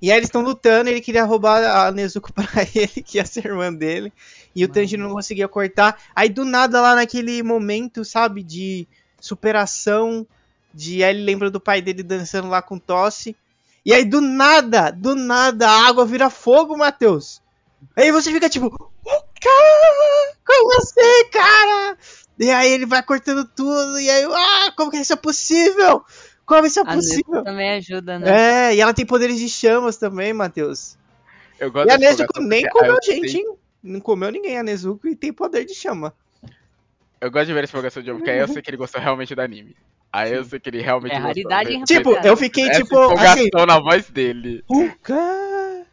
E aí eles estão lutando, ele queria roubar a Nezuko pra ele, que ia ser irmã dele. E o. Tanjiro não conseguia cortar. Aí do nada, lá naquele momento, sabe, de superação, de aí ele lembra do pai dele dançando lá com tosse. E aí do nada, do nada, a água vira fogo, Matheus. Aí você fica tipo, "Oh, cara, como assim, cara? E aí ele vai cortando tudo, e aí, ah, como que isso é possível? Como isso é A possível? também ajuda, né? É, e ela tem poderes de chamas também, Matheus. Eu gosto E a dessa Nezuko nem comeu gente, hein? Não comeu ninguém a Nezuko e tem poder de chama. Eu gosto de ver essa empolgação de Diogo, porque aí eu sei que ele gostou realmente do anime. Aí eu sei que ele realmente É gostou. raridade Tipo, eu fiquei Essa tipo empolgação assim. na voz dele. Puka.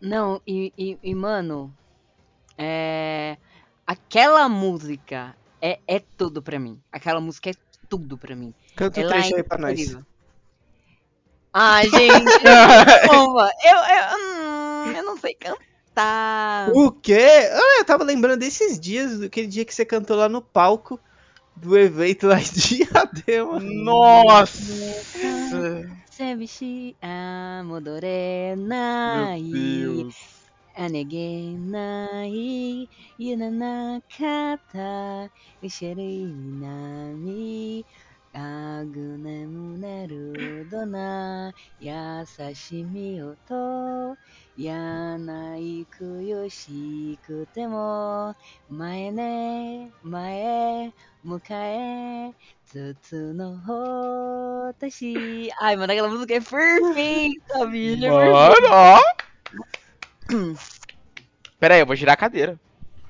Não, e, e, e, mano, é. aquela música é, é tudo pra mim. Aquela música é tudo pra mim. Canta o Ela trecho é aí pra nós. Ah, gente, desculpa. Eu, eu, hum, eu não sei cantar tá. O quê? Ah, eu tava lembrando desses dias, daquele dia que você cantou lá no palco do evento lá em Diadema. Nossa! Sebishi Amodorena e Anegenai Yunanakata Isherinami Agunemuneru Dona Yasashimi Oto 夢なかった一緒に波あぐねむねるどな優しみよとやないくよしくても前ね前向かえ筒の私 Ai, mano, aquela música é perfeita, bicho. é Mano, ó. Pera aí, eu vou girar a cadeira.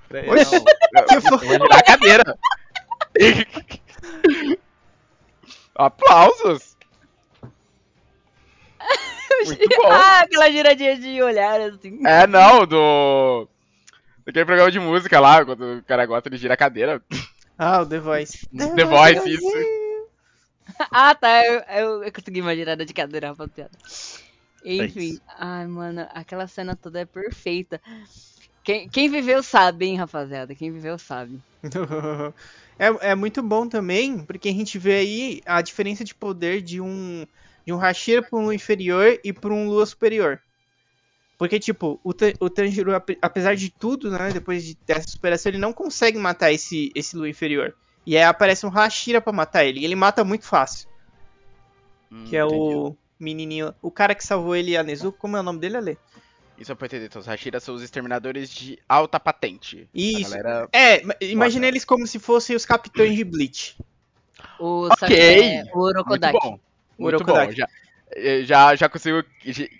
Pera aí, Oxi, não. que Eu foi? vou girar a cadeira. Aplausos. Muito bom. Ah, aquela giradinha de olhar, assim. É, não, do. Daquele programa de música lá, quando o cara gosta de girar a cadeira. Ah, o The Voice. The Voice, isso. Ah, tá. Eu, eu, eu consegui imaginar de cadeira, rapaziada. Enfim. Ai, mano, aquela cena toda é perfeita. Quem, quem viveu sabe, hein, rapaziada? Quem viveu sabe. É, é muito bom também, porque a gente vê aí a diferença de poder de um de um Hashira pra um Lua inferior e pra um Lua superior. Porque, tipo, o, o Tanjiro, ape- apesar de tudo, né, depois de, dessa superação, ele não consegue matar esse, esse Lua inferior. E aí aparece um Hashira pra matar ele, e ele mata muito fácil, que é o menininho, o cara que salvou ele, a Nezuko, como é o nome dele, Ale? Isso é pra entender, então os Hashira são os exterminadores de alta patente. Isso. A galera... É, ma- imagina eles como se fossem os capitães de Bleach. O, Ok. é o Muito Orokodaki. bom. Muito bom. Já, eh, já, já consigo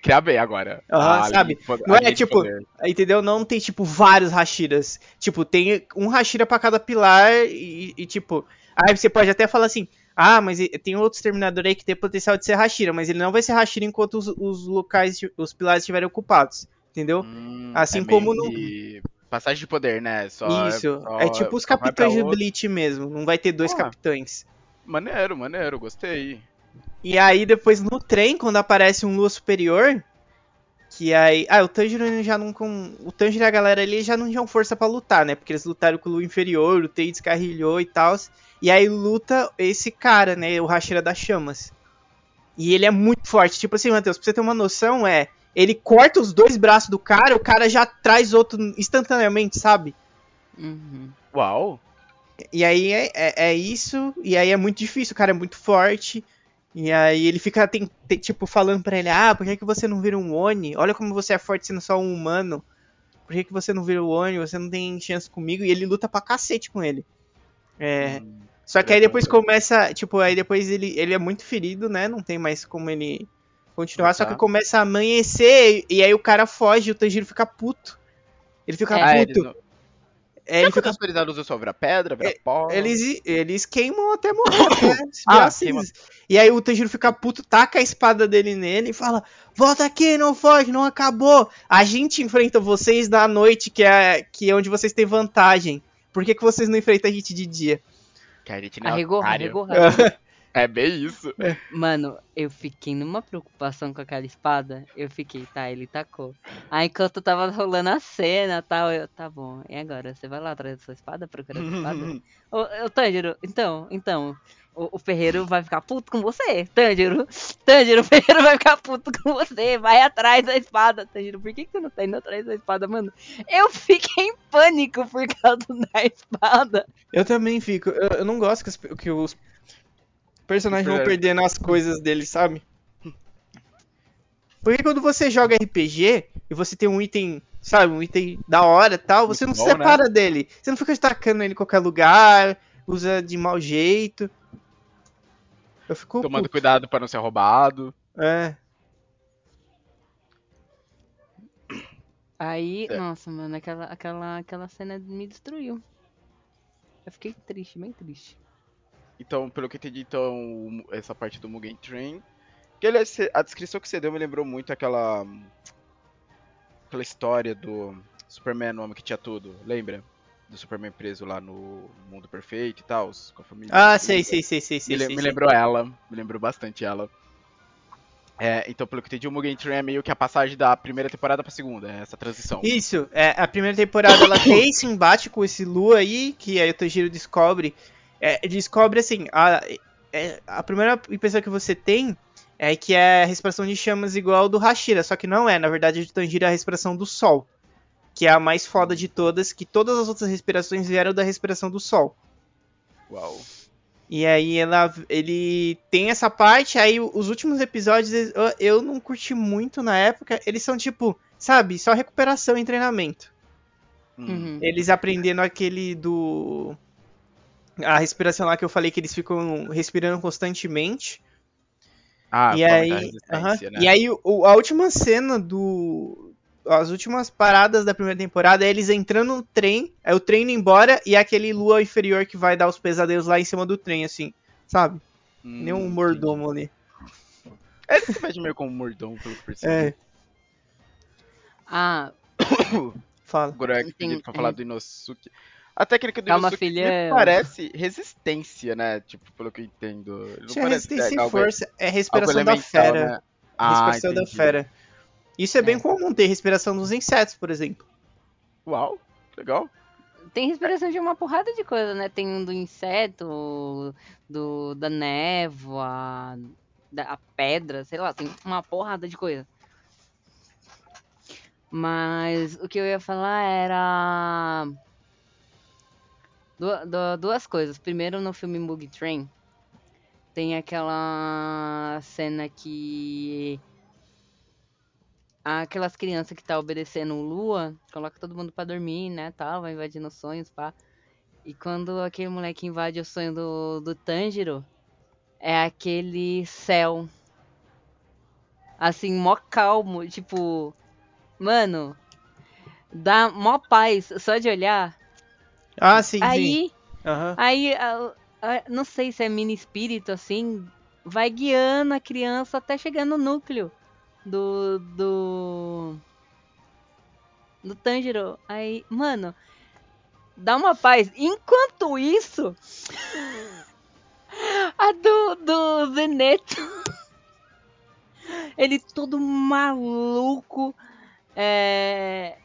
criar bem agora. Aham, A sabe? poder- Não é tipo- poder. Entendeu? Não tem, tipo, vários Hashiras. Tipo, tem um Hashira pra cada pilar e, e, tipo... Aí você pode até falar assim... Ah, mas tem outro Exterminador aí que tem potencial de ser Hashira, mas ele não vai ser Hashira enquanto os, os locais, os pilares estiverem ocupados. Entendeu? Hum, Assim é como no- Passagem de poder, né? Só, Isso. só- é tipo os capitães outro. Bleach mesmo. Não vai ter dois Ah. capitães. Maneiro, maneiro, gostei. E aí, depois no trem, quando aparece um Lua Superior, que aí. Ah, o Tanjiro já não. Com... O Tanjiro e a galera ali já não tinham força pra lutar, né? Porque eles lutaram com o Lua Inferior, o Tei descarrilhou e tal. E aí luta esse cara, né? O Hashira das Chamas. E ele é muito forte. Tipo assim, Matheus, pra você ter uma noção, é. Ele corta os dois braços do cara, o cara já traz outro instantaneamente, sabe? Uhum. Uau! E aí é, é, é isso, e aí é muito difícil, o cara é muito forte. E aí ele fica, tem, tem, tipo, falando pra ele, ah, por que, que você não vira um Oni? Olha como você é forte sendo só um humano. Por que, que você não vira o Oni? Você não tem chance comigo. E ele luta pra cacete com ele. É, Hum, só que aí depois começa, tipo, aí depois ele, ele é muito ferido, né? Não tem mais como ele continuar. Só que começa a amanhecer, e aí o cara foge e o Tanjiro fica puto. Ele fica Ah, eles puto. É, ele Ele fica fica eles usam só vira pedra, vira pó. Eles, eles queimam até morrer, né? Ah, queima. cinza. E aí o Tanjiro fica puto, taca a espada dele nele e fala: Volta aqui, não foge, não acabou. A gente enfrenta vocês na noite, que é, que é onde vocês têm vantagem. Por que, que vocês não enfrentam a gente de dia? Que a gente não é Arregou, arregou, arregou. É bem isso. Mano, eu fiquei numa preocupação com aquela espada. Eu fiquei, tá, ele tacou. Aí enquanto tava rolando a cena e tal, eu, tá bom. E agora? Você vai lá atrás da sua espada, procurar a espada? ô, ô, Tanjiro, então, então. O, o Ferreiro vai ficar puto com você, Tanjiro. Tanjiro, o Ferreiro vai ficar puto com você. Vai atrás da espada, Tanjiro. Por que, que você não tá indo atrás da espada, mano? Eu fiquei em pânico por causa da espada. Eu também fico. Eu, eu não gosto que, as- que os personagens vão perdendo as coisas deles, sabe? Porque quando você joga RPG e você tem um item, sabe, um item da hora e tal, você não Muito se bom, né? separa dele. Você não fica destacando ele em qualquer lugar, usa de mau jeito. Eu fico. Tomando puto. cuidado pra não ser roubado. É. Aí, É. nossa, mano, aquela, aquela, aquela cena me destruiu. Eu fiquei triste, bem triste. Então, pelo que eu entendi, então, essa parte do Mugen Train. Que ele, a descrição que você deu me lembrou muito aquela. Aquela história do Superman, o homem que tinha tudo, lembra? do Superman preso lá no mundo perfeito e tal, com a família. Ah, sei, sei, sei, sei, sei. Me, le- sei, me sei. lembrou ela, me lembrou bastante ela. É, então, pelo que eu entendi, o Mugen Train é meio que a passagem da primeira temporada pra segunda, é essa transição. Isso, é, a primeira temporada ela tem esse embate com esse Lu aí, que aí o Tanjiro descobre. É, descobre assim, a, é, a primeira impressão que você tem é que é a respiração de chamas igual ao do Hashira, só que não é, na verdade o Tanjiro é a respiração do sol, que é a mais foda de todas, que todas as outras respirações vieram da respiração do sol. Uau. E aí ela, ele tem essa parte, aí os últimos episódios eu, eu não curti muito na época, eles são tipo, sabe, só recuperação e treinamento. Hum. Uhum. Eles aprendendo aquele do. A respiração lá que eu falei que eles ficam respirando constantemente. Ah, e, aí, resistência, aham. né? e aí, o- a última cena do. As últimas paradas da primeira temporada é eles entrando no trem, é o trem indo embora e é aquele lua inferior que vai dar os pesadelos lá em cima do trem, assim, sabe? Hum, Nem um mordomo ali. É, se veste meio como um mordomo, pelo que eu percebi. É, Ah, fala. Agora é que pra falar do Inosuke. A técnica do Calma, Inosuke filha. me parece resistência, né? Tipo, pelo que eu entendo. Não parece resistência é, e força, é respiração da fera. né? Ah, respiração da entendi. fera. Isso é bem É. comum ter respiração dos insetos, por exemplo. Uau, legal. tem respiração de uma porrada de coisa, né? Tem um do inseto, do, da névoa, da a pedra, sei lá, tem uma porrada de coisa. Mas o que eu ia falar era. Du- du- duas coisas. Primeiro, no filme Mugen Train, tem aquela cena que. Aquelas crianças que tá obedecendo Lua, coloca todo mundo pra dormir, né, tal, vai invadindo os sonhos, pá. E quando aquele moleque invade o sonho do, do Tanjiro, é aquele céu. Assim, mó calmo, tipo... Mano, dá mó paz só de olhar. Ah, sim, sim. Aí, Aham. aí, a- a- não sei se é mini espírito, assim, vai guiando a criança até chegar no núcleo do. do. do Tanjiro. Aí, mano, dá uma paz. Enquanto isso, a do, do Zeneto, ele todo maluco, é.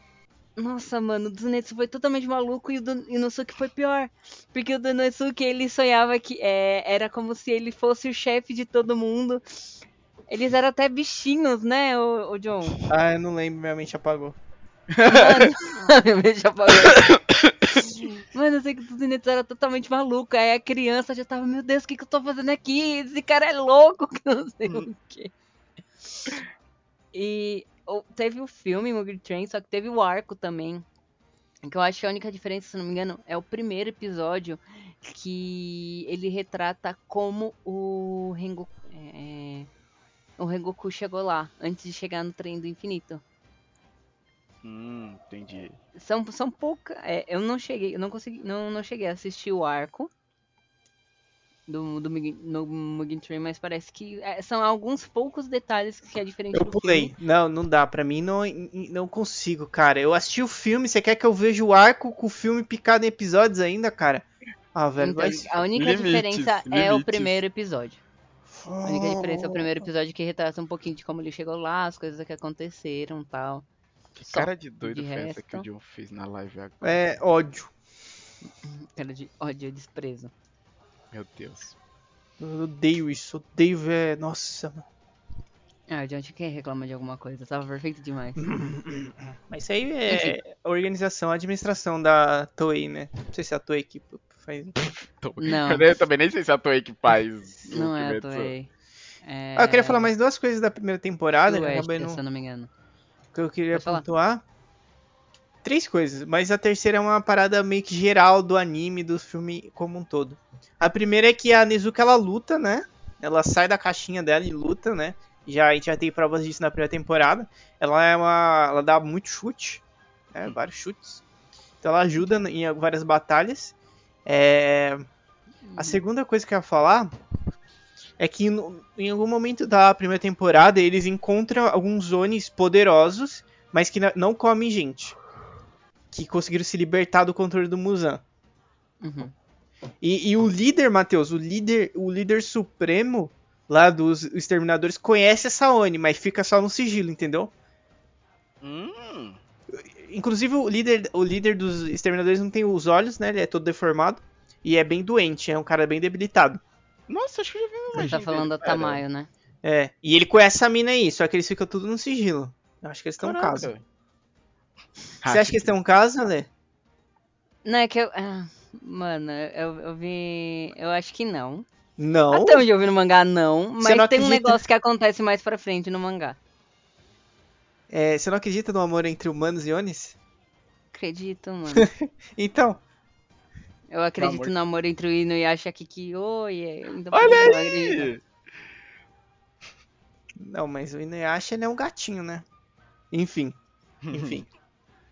Nossa, mano, o do Zenetsu foi totalmente maluco e o do Inosuke foi pior. Porque o do Inosuke, ele sonhava que é, era como se ele fosse o chefe de todo mundo. Eles eram até bichinhos, né, o, John? Ah, eu não lembro, minha mente apagou. Mano, minha mente apagou. Mano, eu sei que o do Zenetsu era totalmente maluco. Aí a criança já tava, meu Deus, o que, que eu tô fazendo aqui? Esse cara é louco, que não sei o quê. E o- teve o filme Mugen Train, só que teve o arco também. Que eu acho que a única diferença, se não me engano, é o primeiro episódio que ele retrata como o Rengoku, é, o Rengoku chegou lá, antes de chegar no trem do infinito. Hum, entendi. São, são poucas. eu não cheguei, eu não consegui, não, não cheguei a assistir o arco do, do Mugen- no Mugen Train, mas parece que é, são alguns poucos detalhes que é diferente Eu do pulei. filme. Não, não dá. Pra mim não, não consigo, cara. Eu assisti o filme, você quer que eu veja o arco com o filme picado em episódios ainda, cara? Ah, velho, Então, a única Limites, diferença é o limites. primeiro episódio. A única diferença é o Oh. primeiro episódio que retrata um pouquinho de como ele chegou lá, as coisas que aconteceram e tal. Que Só. cara de doido De foi essa que o John fez na live agora? É ódio. Cara de ódio e desprezo. Meu Deus. Eu odeio isso. Odeio ver. Nossa, mano. Ah, John quem reclama de alguma coisa. Tava perfeito demais. Mas isso aí é a organização, a administração da Toei, né? Não sei se é a Toei que faz. Não. Eu também nem sei se é a Toei que faz. Não é a. Toei. É... Ah, eu queria falar mais duas coisas da primeira temporada. acabei não- se eu não me engano. que eu queria Pode falar. Três coisas, mas a terceira é uma parada meio que geral do anime, do filme como um todo. A primeira é que a Nezuka ela luta, né? Ela sai da caixinha dela e luta, né? Já a gente já tem provas disso na primeira temporada. Ela é uma, ela dá muito chute, né? Vários chutes. Então ela ajuda em várias batalhas. É, A segunda coisa que eu ia falar é que no- em algum momento da primeira temporada eles encontram alguns zones poderosos, mas que não comem gente. Que conseguiram se libertar do controle do Muzan. Uhum. E, e o líder, Matheus, o líder, o líder supremo lá dos exterminadores conhece essa Oni, mas fica só no sigilo, entendeu? Hum. Inclusive o líder, o líder dos exterminadores não tem os olhos, né? Ele é todo deformado e é bem doente, é um cara bem debilitado. Nossa, acho que eu já vi uma Você tá falando da dele, cara. Tamayo, né? É, e ele conhece essa mina aí, só que eles ficam tudo no sigilo. Eu acho que eles estão em Caraca. Você acha que eles estão em casa, Lê? Não, é que eu. ah, mano, eu, eu vi. Eu acho que não. Não. Até onde eu vi no mangá, não. Mas não tem um acredita? negócio que acontece mais pra frente no mangá. É, você não acredita no amor entre humanos e Onis? Acredito, mano. Então, Eu acredito amor. no amor entre o Ino e a Shakiki. Oi, ainda Olha eu aí! não, mas o Inuyasha ele é um gatinho, né? Enfim, enfim.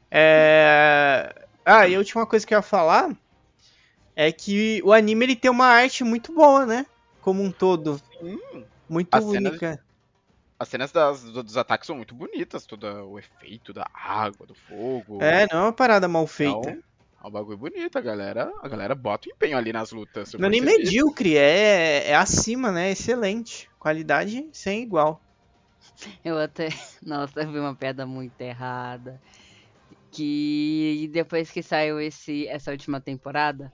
É... Ah, e a última coisa que eu ia falar é que o anime ele tem uma arte muito boa, né? Como um todo. Muito As cenas- única. As cenas das- do- dos ataques são muito bonitas, todo o efeito da água, do fogo. É, não é uma parada mal feita. Então, é um bagulho bonito, a galera, a galera bota o empenho ali nas lutas. Não é nem medíocre, é, é acima, né? Excelente. Qualidade sem igual. Eu até. Nossa, eu vi uma piada muito errada. Que depois que saiu esse, essa última temporada.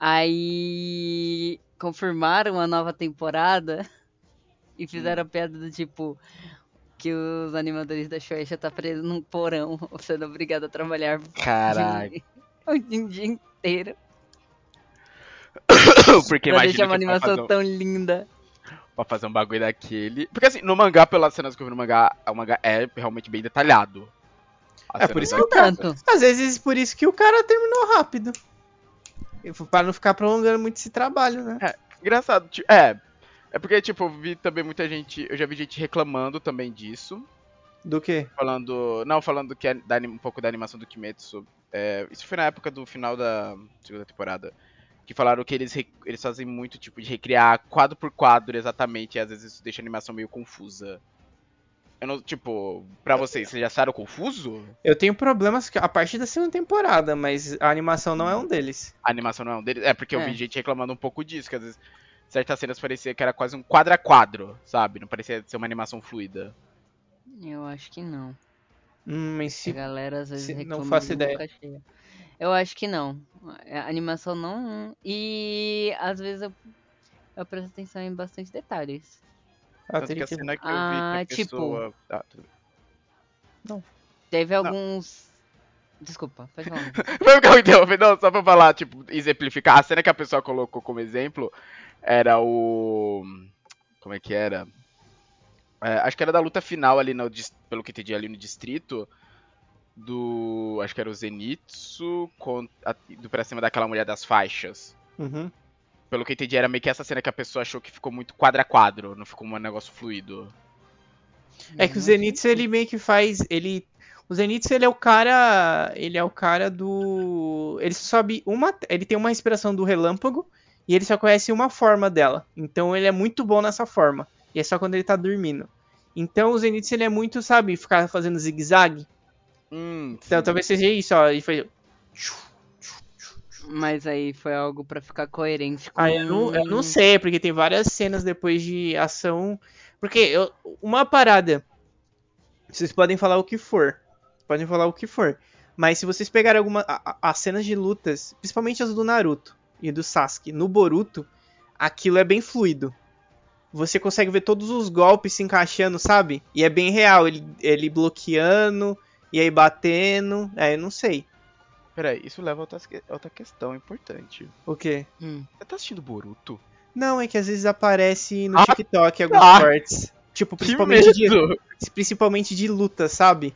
Aí. Confirmaram a nova temporada. E fizeram a piada do tipo. Que os animadores da Shueisha tá preso num porão, sendo obrigado a trabalhar Caralho. o dia, o dia inteiro. Porque pra deixar uma animação fazer, um, tão linda. pra fazer um bagulho daquele. Porque assim, no mangá, pelas cenas que eu vi no mangá, o mangá é realmente bem detalhado. As É, por isso que o cara- Tanto. Às vezes por isso que o cara terminou rápido. Pra não ficar prolongando muito esse trabalho, né? Engraçado, ti- é. É porque, tipo, eu vi também muita gente. Eu já vi gente reclamando também disso. Do que? Falando. Não, falando que é da um pouco da animação do Kimetsu. É, isso foi na época do final da segunda temporada. Que falaram que eles, eles fazem muito tipo de recriar quadro por quadro exatamente. E às vezes isso deixa a animação meio confusa. Eu não, tipo, pra vocês, vocês já acharam confuso? Eu tenho problemas a partir da segunda temporada, mas a animação não é um deles. A animação não é um deles? É porque eu É. vi gente reclamando um pouco disso, que às vezes certas cenas parecia que era quase um quadro a quadro, sabe? Não parecia ser uma animação fluida. Eu acho que não. Hum, mas A se... galera às vezes se- não reclama faço de ideia. Eu acho que não. A animação não. E às vezes eu, eu presto atenção em bastante detalhes. Ah, Tanto que a que- cena que eu Ah, vi que a tipo- pessoa... Ah, tudo bem. Teve alguns. Desculpa, pode falar. Vai ficar me interrompendo, não, só pra falar, tipo, exemplificar. A cena que a pessoa colocou como exemplo era o. Como é que era? É, acho que era da luta final ali, no, pelo que entendi ali no distrito. Do. Acho que era o Zenitsu com, a, do pra cima daquela mulher das faixas. Uhum. Pelo que eu entendi, era meio que essa cena que a pessoa achou que ficou muito quadro a quadro, não ficou um negócio fluido. É que o Zenitsu, ele meio que faz. Ele. O Zenitsu, ele é o cara. Ele é o cara do. Ele só sabe uma. Ele tem uma respiração do relâmpago. E ele só conhece uma forma dela. Então ele é muito bom nessa forma. E é só quando ele tá dormindo. Então o Zenitsu, ele é muito, sabe, ficar fazendo zigue-zague. Hum, Então sim. talvez seja isso, ó. Ele foi. Mas aí foi algo pra ficar coerente com. Ah, eu não, eu não sei, porque tem várias cenas depois de ação. Porque eu- uma parada. Vocês podem falar o que for. Podem falar o que for. Mas se vocês pegarem alguma, a- a- as cenas de lutas, principalmente as do Naruto e do Sasuke, no Boruto, aquilo é bem fluido. Você consegue ver todos os golpes se encaixando, sabe? E é bem real. Ele, ele bloqueando, e aí batendo. É, eu não sei. Peraí, isso leva a outra, outra questão importante. O quê? Hum. Você tá assistindo Boruto? Não, é que às vezes aparece no Ah, TikTok alguns cortes. Tipo, principalmente de, principalmente de luta, sabe?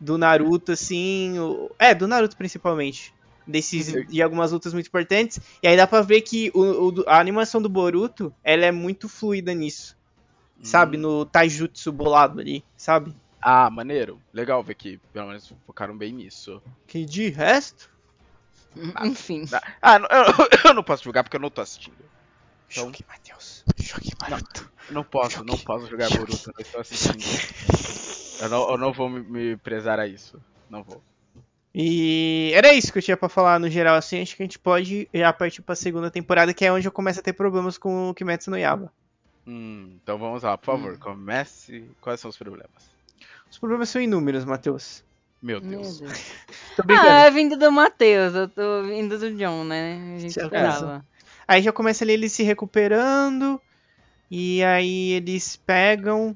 Do Naruto, assim. o- É, do Naruto principalmente. Desses, Uhum. de algumas lutas muito importantes. E aí dá pra ver que o, o- a animação do Boruto, ela é muito fluida nisso. Sabe? Hum. No taijutsu bolado ali, sabe? Ah, maneiro. Legal ver que pelo menos focaram bem nisso. Que de resto. Enfim. Ah, não- eu, eu não posso jogar porque eu não tô assistindo. Então- Jogue, Matheus. Jogue, Naruto. Eu não posso, não posso jogar Jogue. Boruto, eu não estou assistindo. Eu não, eu não vou me, me prezar a isso. Não vou. E era isso que eu tinha pra falar no geral, assim. Acho que a gente pode já partir pra segunda temporada, que é onde eu começo a ter problemas com o Kimetsu no Yaba. Hum, então vamos lá, por favor, comece. Quais são os problemas? Os problemas são inúmeros, Matheus. Meu Meu Deus. Deus. Tô brincando. Ah, é vindo do Matheus, eu tô vindo do John, né? A gente Certo. esperava. Aí já começa ali eles se recuperando. E aí eles pegam.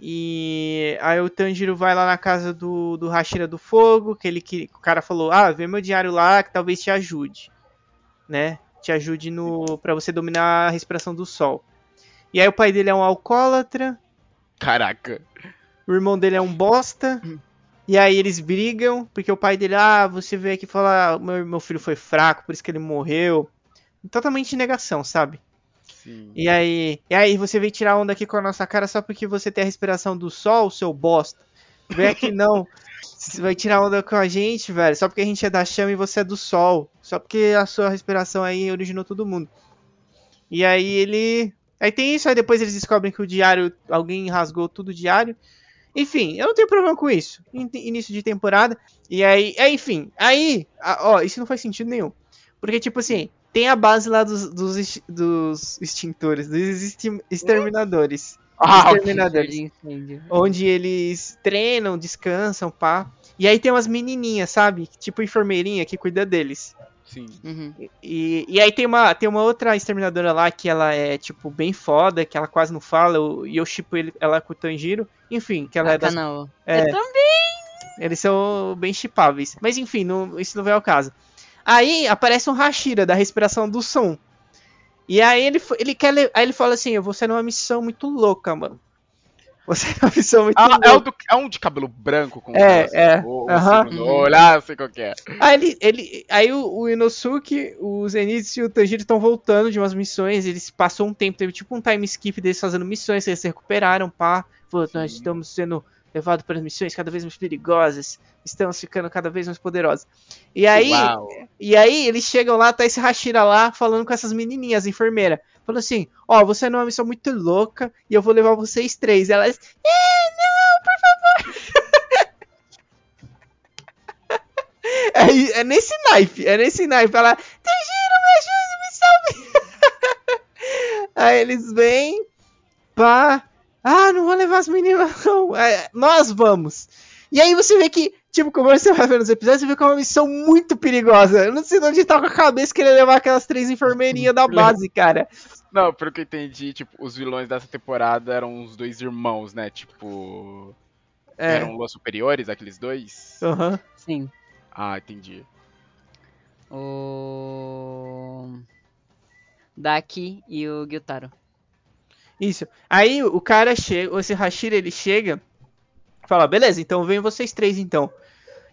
E aí o Tanjiro vai lá na casa do, do Hashira do Fogo. Que ele que o cara falou: Ah, vê meu diário lá que talvez te ajude. Né? Te ajude no para você dominar a respiração do sol. E aí o pai dele é um alcoólatra. Caraca. O irmão dele é um bosta. E aí eles brigam, porque o pai dele, ah, você veio aqui falar, meu, meu filho foi fraco, por isso que ele morreu. Totalmente negação, sabe? Sim. E aí, e aí você veio tirar onda aqui com a nossa cara só porque você tem a respiração do sol, seu bosta. Vem aqui não. Você vai tirar onda com a gente, velho, só porque a gente é da chama e você é do sol. Só porque a sua respiração aí originou todo mundo. E aí ele. Aí tem isso, aí depois eles descobrem que o diário. Alguém rasgou tudo o diário. Enfim, eu não tenho problema com isso. In- Início de temporada. E aí. é, enfim, aí. a- Ó, isso não faz sentido nenhum. Porque, tipo assim, tem a base lá dos, dos, dos extintores, dos exterminadores. Ah, Exterminadores. De incêndio. Onde eles treinam, descansam, pá. E aí tem umas menininhas, sabe? Tipo enfermeirinha que cuida deles. Sim. Uhum. E, e aí tem uma, tem uma outra exterminadora lá que ela é, tipo, bem foda, que ela quase não fala, e eu chipo ele, ela com o Tanjiro. Enfim, que ela Ah, é das. canal. É. Eu também. Eles são bem chipáveis. Mas enfim, não- isso não vai ao caso. Aí aparece um Hashira da respiração do som. E aí ele, ele quer. Aí ele fala assim: você numa missão muito louca, mano. Você é uma missão muito Ah, é, o do- é um de cabelo branco com É, assim, é. O, o Aham. símbolo no olho, ah, sei qual que é. Aí, ele, ele, aí o, o Inosuke, o Zenitsu e o Tanjiro estão voltando de umas missões. Eles passou um tempo, teve tipo um time skip deles fazendo missões, eles se recuperaram, pá. Falou, nós estamos sendo levados para missões cada vez mais perigosas. Estamos ficando cada vez mais poderosos. E aí, Uau. e aí eles chegam lá, tá esse Hashira lá falando com essas menininhas, enfermeira. Falando assim, ó, você é numa missão muito louca e eu vou levar vocês três. Elas, é, não, por favor. é, é nesse naipe, é nesse naipe. Ela, Tanjiro, me ajuda, me salve. aí eles vêm, pá, ah, não vou levar as meninas não. É, nós vamos. E aí você vê que, tipo, como você vai ver nos episódios, você vê que é uma missão muito perigosa. Eu não sei de onde tá com a cabeça querer levar aquelas três enfermeirinhas da base, cara. Não, pelo que eu entendi, tipo, os vilões dessa temporada eram os dois irmãos, né? Tipo. É. Eram luas superiores, aqueles dois? Aham. Sim. Ah, entendi. O. Daki e o Gyutaro. Isso. Aí o cara chega, esse Hashira ele chega, fala, beleza, então vem vocês três então.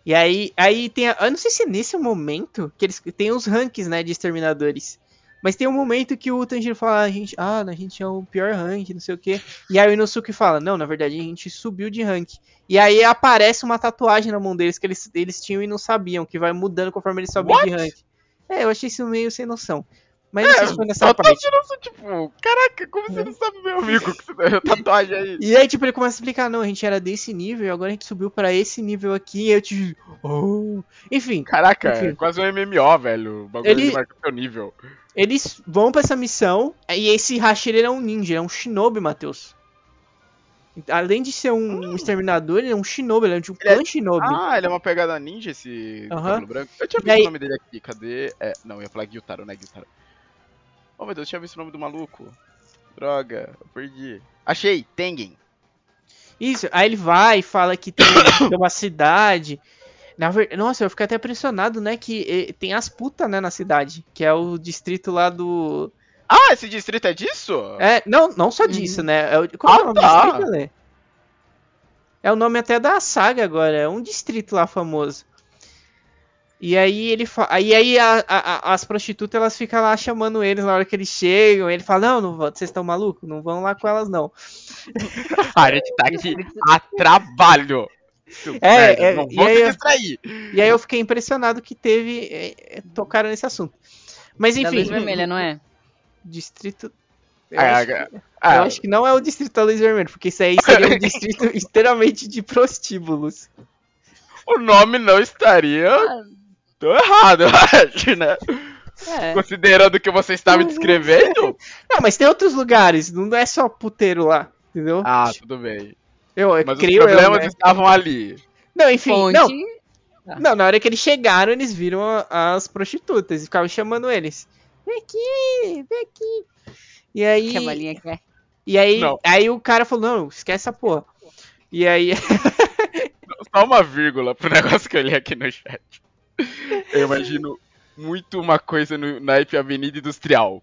E aí, aí tem, a, eu não sei se é nesse momento que eles tem os ranks, né, de exterminadores. Mas tem um momento que o Tanjiro fala, a gente, ah, a gente é o pior rank, não sei o quê. E aí o Inosuke fala, não, na verdade a gente subiu de rank. E aí aparece uma tatuagem na mão deles que eles, eles tinham e não sabiam, que vai mudando conforme eles sobem de What? rank. É, eu achei isso meio sem noção. Mas não sei se foi nessa parte. tá tirando, tipo, caraca, como você não sabe, meu amigo, que você tem tatuagem aí? E aí, tipo, ele começa a explicar, não, a gente era desse nível, agora a gente subiu pra esse nível aqui, e eu te. Oh. Enfim, Caraca, Enfim. é quase um MMO, velho. O bagulho Ele- marca o seu nível. eles vão pra essa missão, e esse Hashira é um ninja, é um shinobi, Matheus. Além de ser um exterminador, ele é um shinobi, ele é de um é- clã shinobi. Ah, ele é uma pegada ninja, esse do Aham. cabelo branco. Eu tinha visto aí- o nome dele aqui, cadê? É, não, eu ia falar Gyutaro, né, Gyutaro. Oh, meu Deus, eu tinha visto o nome do maluco. Droga, eu perdi. Achei, Tengen. Isso, aí ele vai e fala que tem, tem uma cidade. Na ver... Nossa, eu fico até impressionado, né? Que eh, tem as putas, né, na cidade. Que é o distrito lá do. Ah, esse distrito é disso? É, não, não só disso, né? É. Qual Ah, é o nome tá. do distrito, Lê? É o nome até da saga agora, é um distrito lá famoso. E aí ele fa... aí, aí a- a- as prostitutas elas ficam lá chamando eles na hora que eles chegam. Ele fala: Não, não vocês estão malucos? Não vão lá com elas, não. A gente tá aqui a trabalho. É, é, não e vou aí se eu- distrair. E aí eu fiquei impressionado que teve. é, é, tocaram nesse assunto. Mas Da enfim. luz vermelha, não é? Distrito. Eu, Ah, acho, ah, eu ah, acho que não é o distrito da Luz Vermelha, porque isso aí seria um distrito inteiramente de prostíbulos. o nome não estaria Ah, tão errado, eu acho, né? é. Considerando o que você está me descrevendo. Não, mas tem outros lugares, não é só puteiro lá, entendeu? Ah, tudo bem. eu, eu Mas os creio eu, problemas né? estavam ali. Não, enfim, Fonte. não, não, na hora que eles chegaram, eles viram as prostitutas e ficavam chamando eles. Vem aqui, vem aqui. E aí, Que a balinha quer. e aí, Não. aí o cara falou, não, esquece essa porra. E aí, Só uma vírgula pro negócio que eu li aqui no chat. Eu imagino muito uma coisa no naipe Avenida Industrial.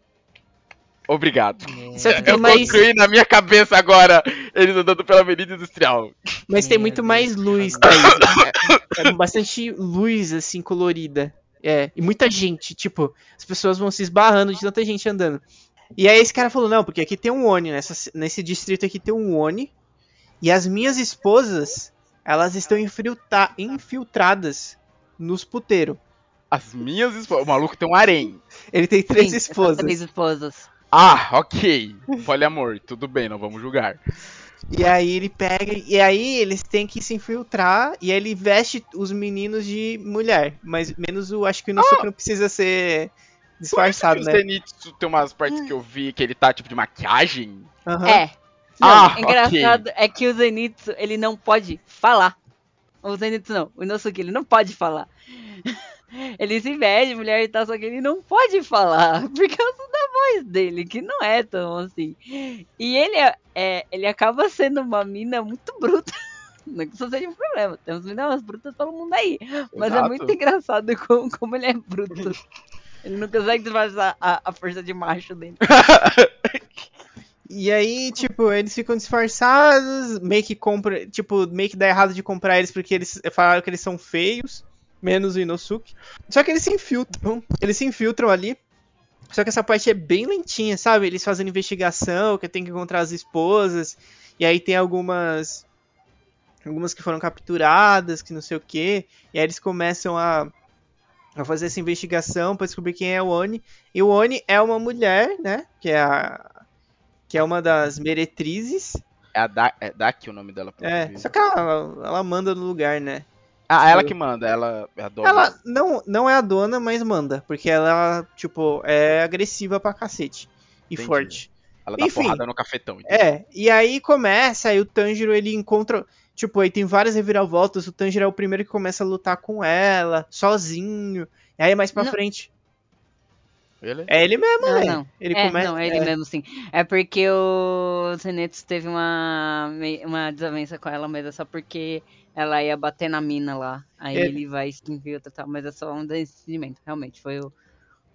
Obrigado. só que Eu tem mais, construí na minha cabeça agora eles andando pela Avenida Industrial. mas tem muito mais luz, Thaís. É, é bastante luz, assim, colorida. É, e muita gente, tipo, as pessoas vão se esbarrando de tanta gente andando. E aí esse cara falou, não, porque aqui tem um Oni, nessa, nesse distrito aqui tem um Oni, e as minhas esposas, elas estão infiltra- infiltradas nos puteiros. As minhas esposas. O maluco tem um harém. Ele tem três Sim, esposas. Três esposas. Ah, ok. Poliamor, tudo bem, não vamos julgar. E aí ele pega, e aí eles têm que se infiltrar, e aí ele veste os meninos de mulher, mas menos o, acho que o Inosuke não precisa ser disfarçado, o né? Zenitsu tem umas partes que eu vi que ele tá tipo de maquiagem. Aham. É. Não, Ah, engraçado é que o Zenitsu, ele não pode falar. O Zenitsu não, o Inosuke, ele não pode falar. Ele se veste mulher e tal, só que ele não pode falar por causa da voz dele, que não é tão assim. E ele, é, é- ele acaba sendo uma mina muito bruta. Não que isso seja um problema, temos minas brutas todo mundo aí. Mas é Exato. muito engraçado como, como ele é bruto. Ele não consegue disfarçar a, a força de macho dele. E aí, tipo, eles ficam disfarçados, meio que compra, tipo, meio que dá errado de comprar eles porque eles falaram que eles são feios, menos o Inosuke. Só que eles se infiltram, eles se infiltram ali. Só que essa parte é bem lentinha, sabe? Eles fazendo investigação, que tem que encontrar as esposas, e aí tem algumas algumas que foram capturadas, que não sei o que, e aí eles começam a a fazer essa investigação pra descobrir quem é o Oni. E o Oni é uma mulher, né? Que é a que é uma das meretrizes. É a da é Daki o nome dela. É, só que ela, ela manda no lugar, né? Ah, ela que manda, ela é a dona. Ela não, não é a dona, mas manda. Porque ela, tipo, é agressiva pra cacete. E Entendi. forte. Ela dá enfim. porrada no cafetão. entendeu? É, e aí começa, aí o Tanjiro ele encontra. Tipo, aí tem várias reviravoltas. O Tanjiro é o primeiro que começa a lutar com ela, sozinho. E aí mais pra Não. frente. Ele? É ele mesmo, Não, né? não. Ele é, começa. não, é ele mesmo sim. É porque o Zenitsu teve uma, uma desavença com ela, mas é só porque ela ia bater na mina lá. Aí É. ele vai se infiltra e tal, mas é só um desentendimento. Realmente, foi o,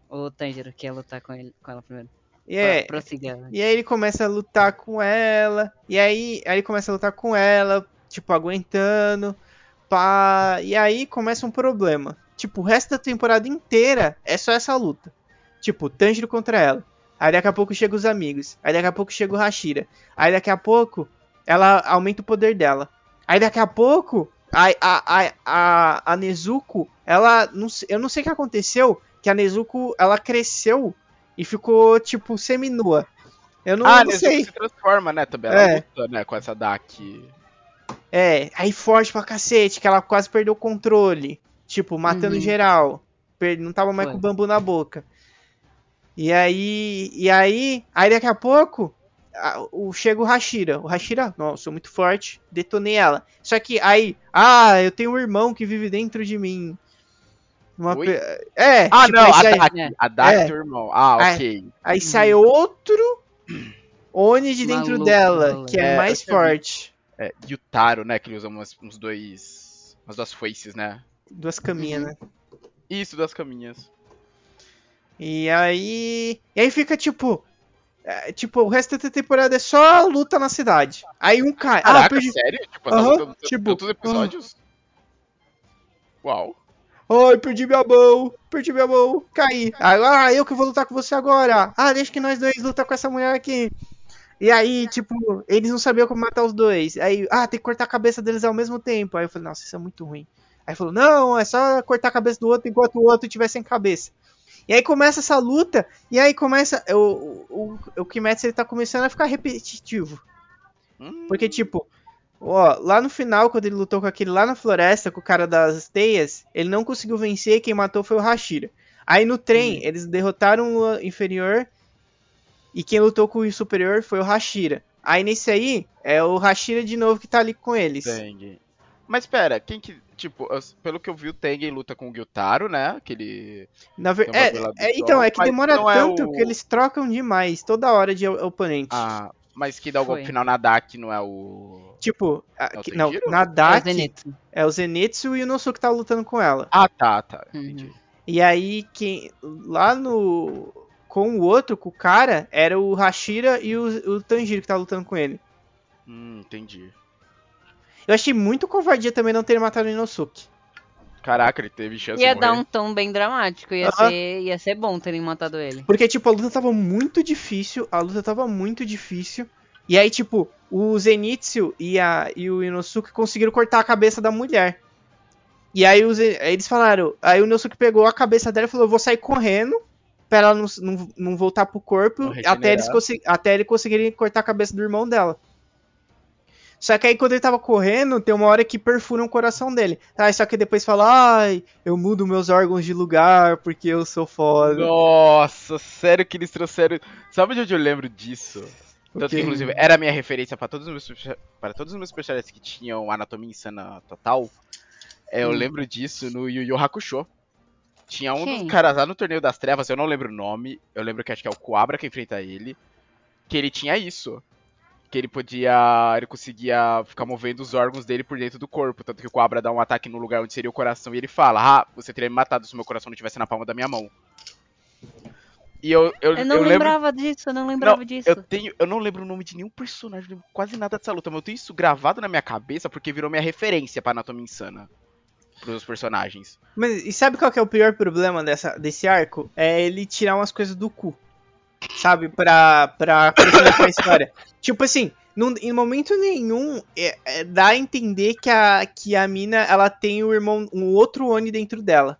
o Tanjiro que ia lutar com, ele, com ela primeiro. E é, Prossiga. E aí ele começa a lutar com ela. E aí, aí ele começa a lutar com ela, tipo, aguentando. Pá, e aí começa um problema. Tipo, o resto da temporada inteira é só essa luta. Tipo, Tanjiro contra ela. Aí daqui a pouco chega os amigos. Aí daqui a pouco chega o Hashira. Aí daqui a pouco ela aumenta o poder dela. Aí daqui a pouco a, a, a, a, a Nezuko, ela. Não, sei- eu não sei o que aconteceu. Que a Nezuko ela cresceu e ficou, tipo, seminua. Eu não, ah, não Nezuko sei. se transforma, né, também. Ela É. luta, né, com essa Daki. É, aí forte pra cacete, que ela quase perdeu o controle. Tipo, matando Uhum. geral. Não tava mais Foi. com o bambu na boca. E aí. E aí. Aí daqui a pouco. a- O, chega o Hashira. O Hashira, nossa, sou muito forte. Detonei ela. Só que aí. Ah, eu tenho um irmão que vive dentro de mim. Uma pe- É. Ah, tipo, não, aí a Daki. É. A É. irmão. Ah, Ah, ok. Aí sai outro. Oni de dentro Maluco, dela, maluco. que é, É, mais forte. É, Yutaro, né, que ele usa umas, uns dois... Umas duas foices, né? Duas caminhas, Uhum. né? Isso, duas caminhas. E aí. E aí fica tipo. é, tipo, o resto da temporada é só luta na cidade. Aí um cai. ah, Caraca, perdi. sério? Tipo, essa Aham, luta tem tipo, tantos episódios? Uau. Ai, perdi minha mão. Perdi minha mão. Caí. Ah, eu que vou lutar com você agora. Ah, deixa que nós dois lutar com essa mulher aqui. E aí, tipo, eles não sabiam como matar os dois. Aí, ah, tem que cortar a cabeça deles ao mesmo tempo. Aí eu falei, nossa, isso é muito ruim. Aí falou, não, é só cortar a cabeça do outro enquanto o outro tiver sem cabeça. E aí começa essa luta, e aí começa. O, o, o Kimetsu ele tá começando a ficar repetitivo. Hum, Porque, tipo, ó, lá no final, quando ele lutou com aquele lá na floresta, com o cara das teias, ele não conseguiu vencer, quem matou foi o Hashira. Aí no trem, eles derrotaram o inferior, e quem lutou com o superior foi o Hashira. Aí nesse aí, é o Hashira de novo que tá ali com eles. Tengen. Mas pera, quem que. Tipo, pelo que eu vi, o Tengen luta com o Gyutaro, né? Aquele. Na ver... É, é, então, é que demora é tanto o- que eles trocam demais, toda hora de oponente. Ah, mas que dá o golpe final na DAC não é o. Tipo, a- É que- não, na É DAC Zenitsu. é o Zenitsu e o Nosuke tá lutando com ela. Ah, tá, tá. Uhum. Entendi. E aí, quem, lá no. Com o outro, com o cara, era o Hashira e o, o Tanjiro que tá lutando com ele. Hum, entendi. Eu achei muito covardia também não ter matado o Inosuke. Caraca, ele teve chance Ia de dar morrer. um tom bem dramático, ia, ser, ia ser bom terem matado ele. Porque, tipo, a luta tava muito difícil. A luta tava muito difícil. E aí, tipo, o Zenitsu e, a, e o Inosuke conseguiram cortar a cabeça da mulher. E aí, os, aí eles falaram. Aí o Inosuke pegou a cabeça dela e falou: Eu vou sair correndo. Pra ela não, não, não voltar pro corpo. Até, eles até ele conseguirem cortar a cabeça do irmão dela. Só que aí quando ele tava correndo, tem uma hora que perfura o coração dele. Aí só que depois fala, ai, eu mudo meus órgãos de lugar porque eu sou foda. Nossa, sério que eles trouxeram. Sabe de onde eu lembro disso? Tanto que, inclusive, era a minha referência pra todos os meus para todos os meus personagens que tinham anatomia insana total. É, eu Hum. lembro disso no Yu Yu Hakusho. Tinha um Quem? dos caras lá no Torneio das Trevas, eu não lembro o nome. Eu lembro que acho que é o Coabra que enfrenta ele. Que ele tinha isso. Que ele podia. Ele conseguia ficar movendo os órgãos dele por dentro do corpo. Tanto que o Coabra dá um ataque no lugar onde seria o coração e ele fala: Ah, você teria me matado se o meu coração não estivesse na palma da minha mão. E eu, eu, Eu não eu lembro lembrava disso, eu não lembrava disso. eu tenho, eu não lembro o nome de nenhum personagem, não lembro quase nada dessa luta, mas eu tenho isso gravado na minha cabeça porque virou minha referência pra Anatomia Insana. Pros personagens. Mas e sabe qual que é o pior problema dessa, desse arco? É ele tirar umas coisas do cu. Sabe? Pra, pra continuar com a história. Tipo assim, num, em momento nenhum é- é, dá a entender que a, que a mina ela tem o irmão, um outro Oni dentro dela.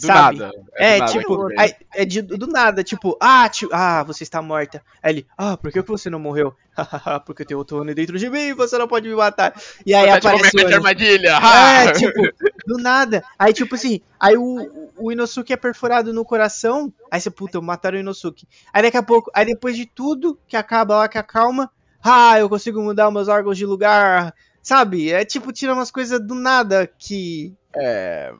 Do Sabe? nada. É, do nada, tipo, né? aí- é de- do nada, tipo, ah, tio, ah, você está morta. Aí ele, ah, por que você não morreu? Porque tem outro Oni dentro de mim e você não pode me matar. E aí Você tá aparece tipo armadilha. É, tipo, do nada. Aí, tipo assim, aí o, o Inosuke é perfurado no coração. Aí você, puta, mataram o Inosuke. Aí daqui a pouco, aí depois de tudo que acaba lá, que acalma, ah, eu consigo mudar meus órgãos de lugar. Sabe? É tipo, tira umas coisas do nada que. É.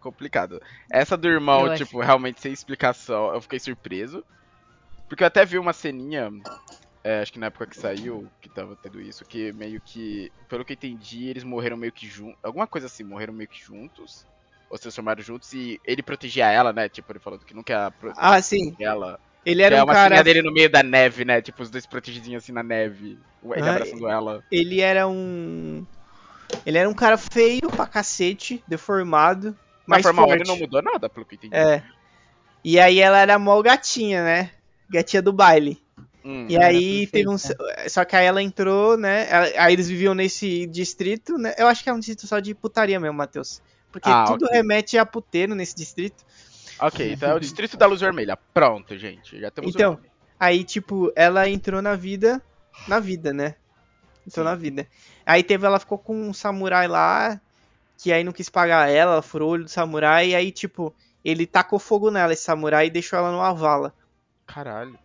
Complicado. Essa do irmão, Eu acho. tipo, realmente sem explicação, eu fiquei surpreso. Porque eu até vi uma ceninha, é, acho que na época que saiu, que tava tendo isso, que meio que, pelo que eu entendi, eles morreram meio que juntos. Alguma coisa assim, morreram meio que juntos. Ou se transformaram juntos e ele protegia ela, né? Tipo, ele falando que nunca protegia Ah, sim. ela. Ele Que era é um uma cara. ceninha dele no meio da neve, né? Tipo, os dois protegidinhos assim na neve. Ele Ah, abraçando ela. Ele era um. Ele era um cara feio pra cacete, deformado. Mas Mas formal, forte. ele não mudou nada, pelo que entendi. É. E aí ela era mó gatinha, né? Gatinha do baile. Hum. E aí teve um. Só que aí ela entrou, né? Aí eles viviam nesse distrito, né? Eu acho que é um distrito só de putaria mesmo, Matheus. Porque Ah, tudo ok. remete a puteiro nesse distrito. Ok, então é o Distrito da Luz Vermelha. Pronto, gente. Já temos Então. Aí, tipo, ela entrou na vida. Na vida, né? Entrou Sim. na vida. Aí teve, ela ficou com um samurai lá. Que aí não quis pagar ela, ela furou o olho do samurai. E aí, tipo, ele tacou fogo nela, esse samurai, e deixou ela numa vala. Caralho.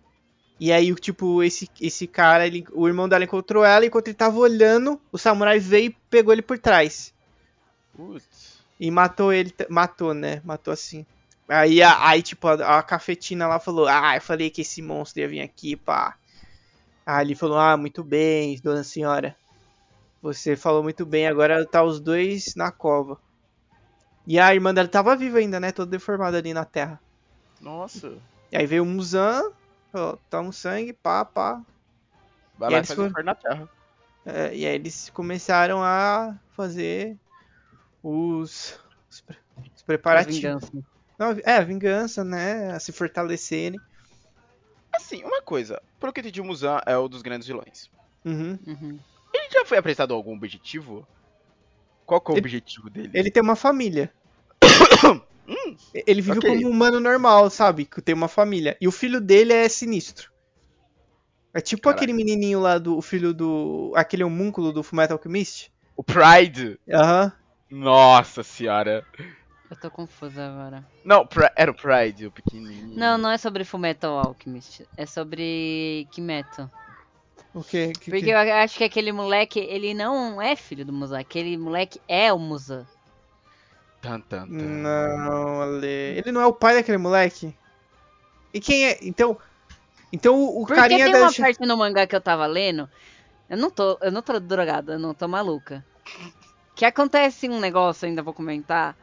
E aí, tipo, esse, esse cara, ele, o irmão dela encontrou ela, e enquanto ele tava olhando, o samurai veio e pegou ele por trás. Putz. E matou ele, matou, né? Matou assim. Aí, a- aí tipo, a, a cafetina lá falou, ah, eu falei que esse monstro ia vir aqui, pá. Aí ele falou, ah, muito bem, dona senhora. Você falou muito bem, agora tá os dois na cova. E a irmã dela tava viva ainda, né? Toda deformada ali na terra. Nossa. E aí veio o Muzan, falou, toma sangue, pá, pá. Vai E lá e eles faz foram- na Terra. É, e aí eles começaram a fazer os, os, pre- os preparativos. Vingança. Não, é, a vingança, né? A se fortalecerem. Assim, uma coisa. Pelo que eu entendi, o Muzan é um dos grandes vilões. Uhum. Uhum. Ele já foi apresentado algum objetivo? Qual que é o Ele- objetivo dele? Ele tem uma família. Ele vive Ok. como um humano normal, sabe? Que tem uma família. E o filho dele é sinistro. É tipo Caralho. aquele menininho lá do o filho do. aquele homúnculo do Fullmetal Alchemist. O Pride. Aham. Nossa senhora. Eu tô confusa agora. Não, era o Pride, o pequenininho. Não, não é sobre Fullmetal Alchemist. É sobre Kimetto. O quê? Que, Porque que... eu acho que aquele moleque, ele não é filho do Muzan. Aquele moleque é o Muzan. Tan, tan, tan. Não, Ale. Ele não é o pai daquele moleque? E quem é? Então. Então o Porque carinha tem uma parte no mangá que eu tava lendo. Eu não tô, eu não tô drogada, eu não tô maluca. Que acontece um negócio, ainda vou comentar.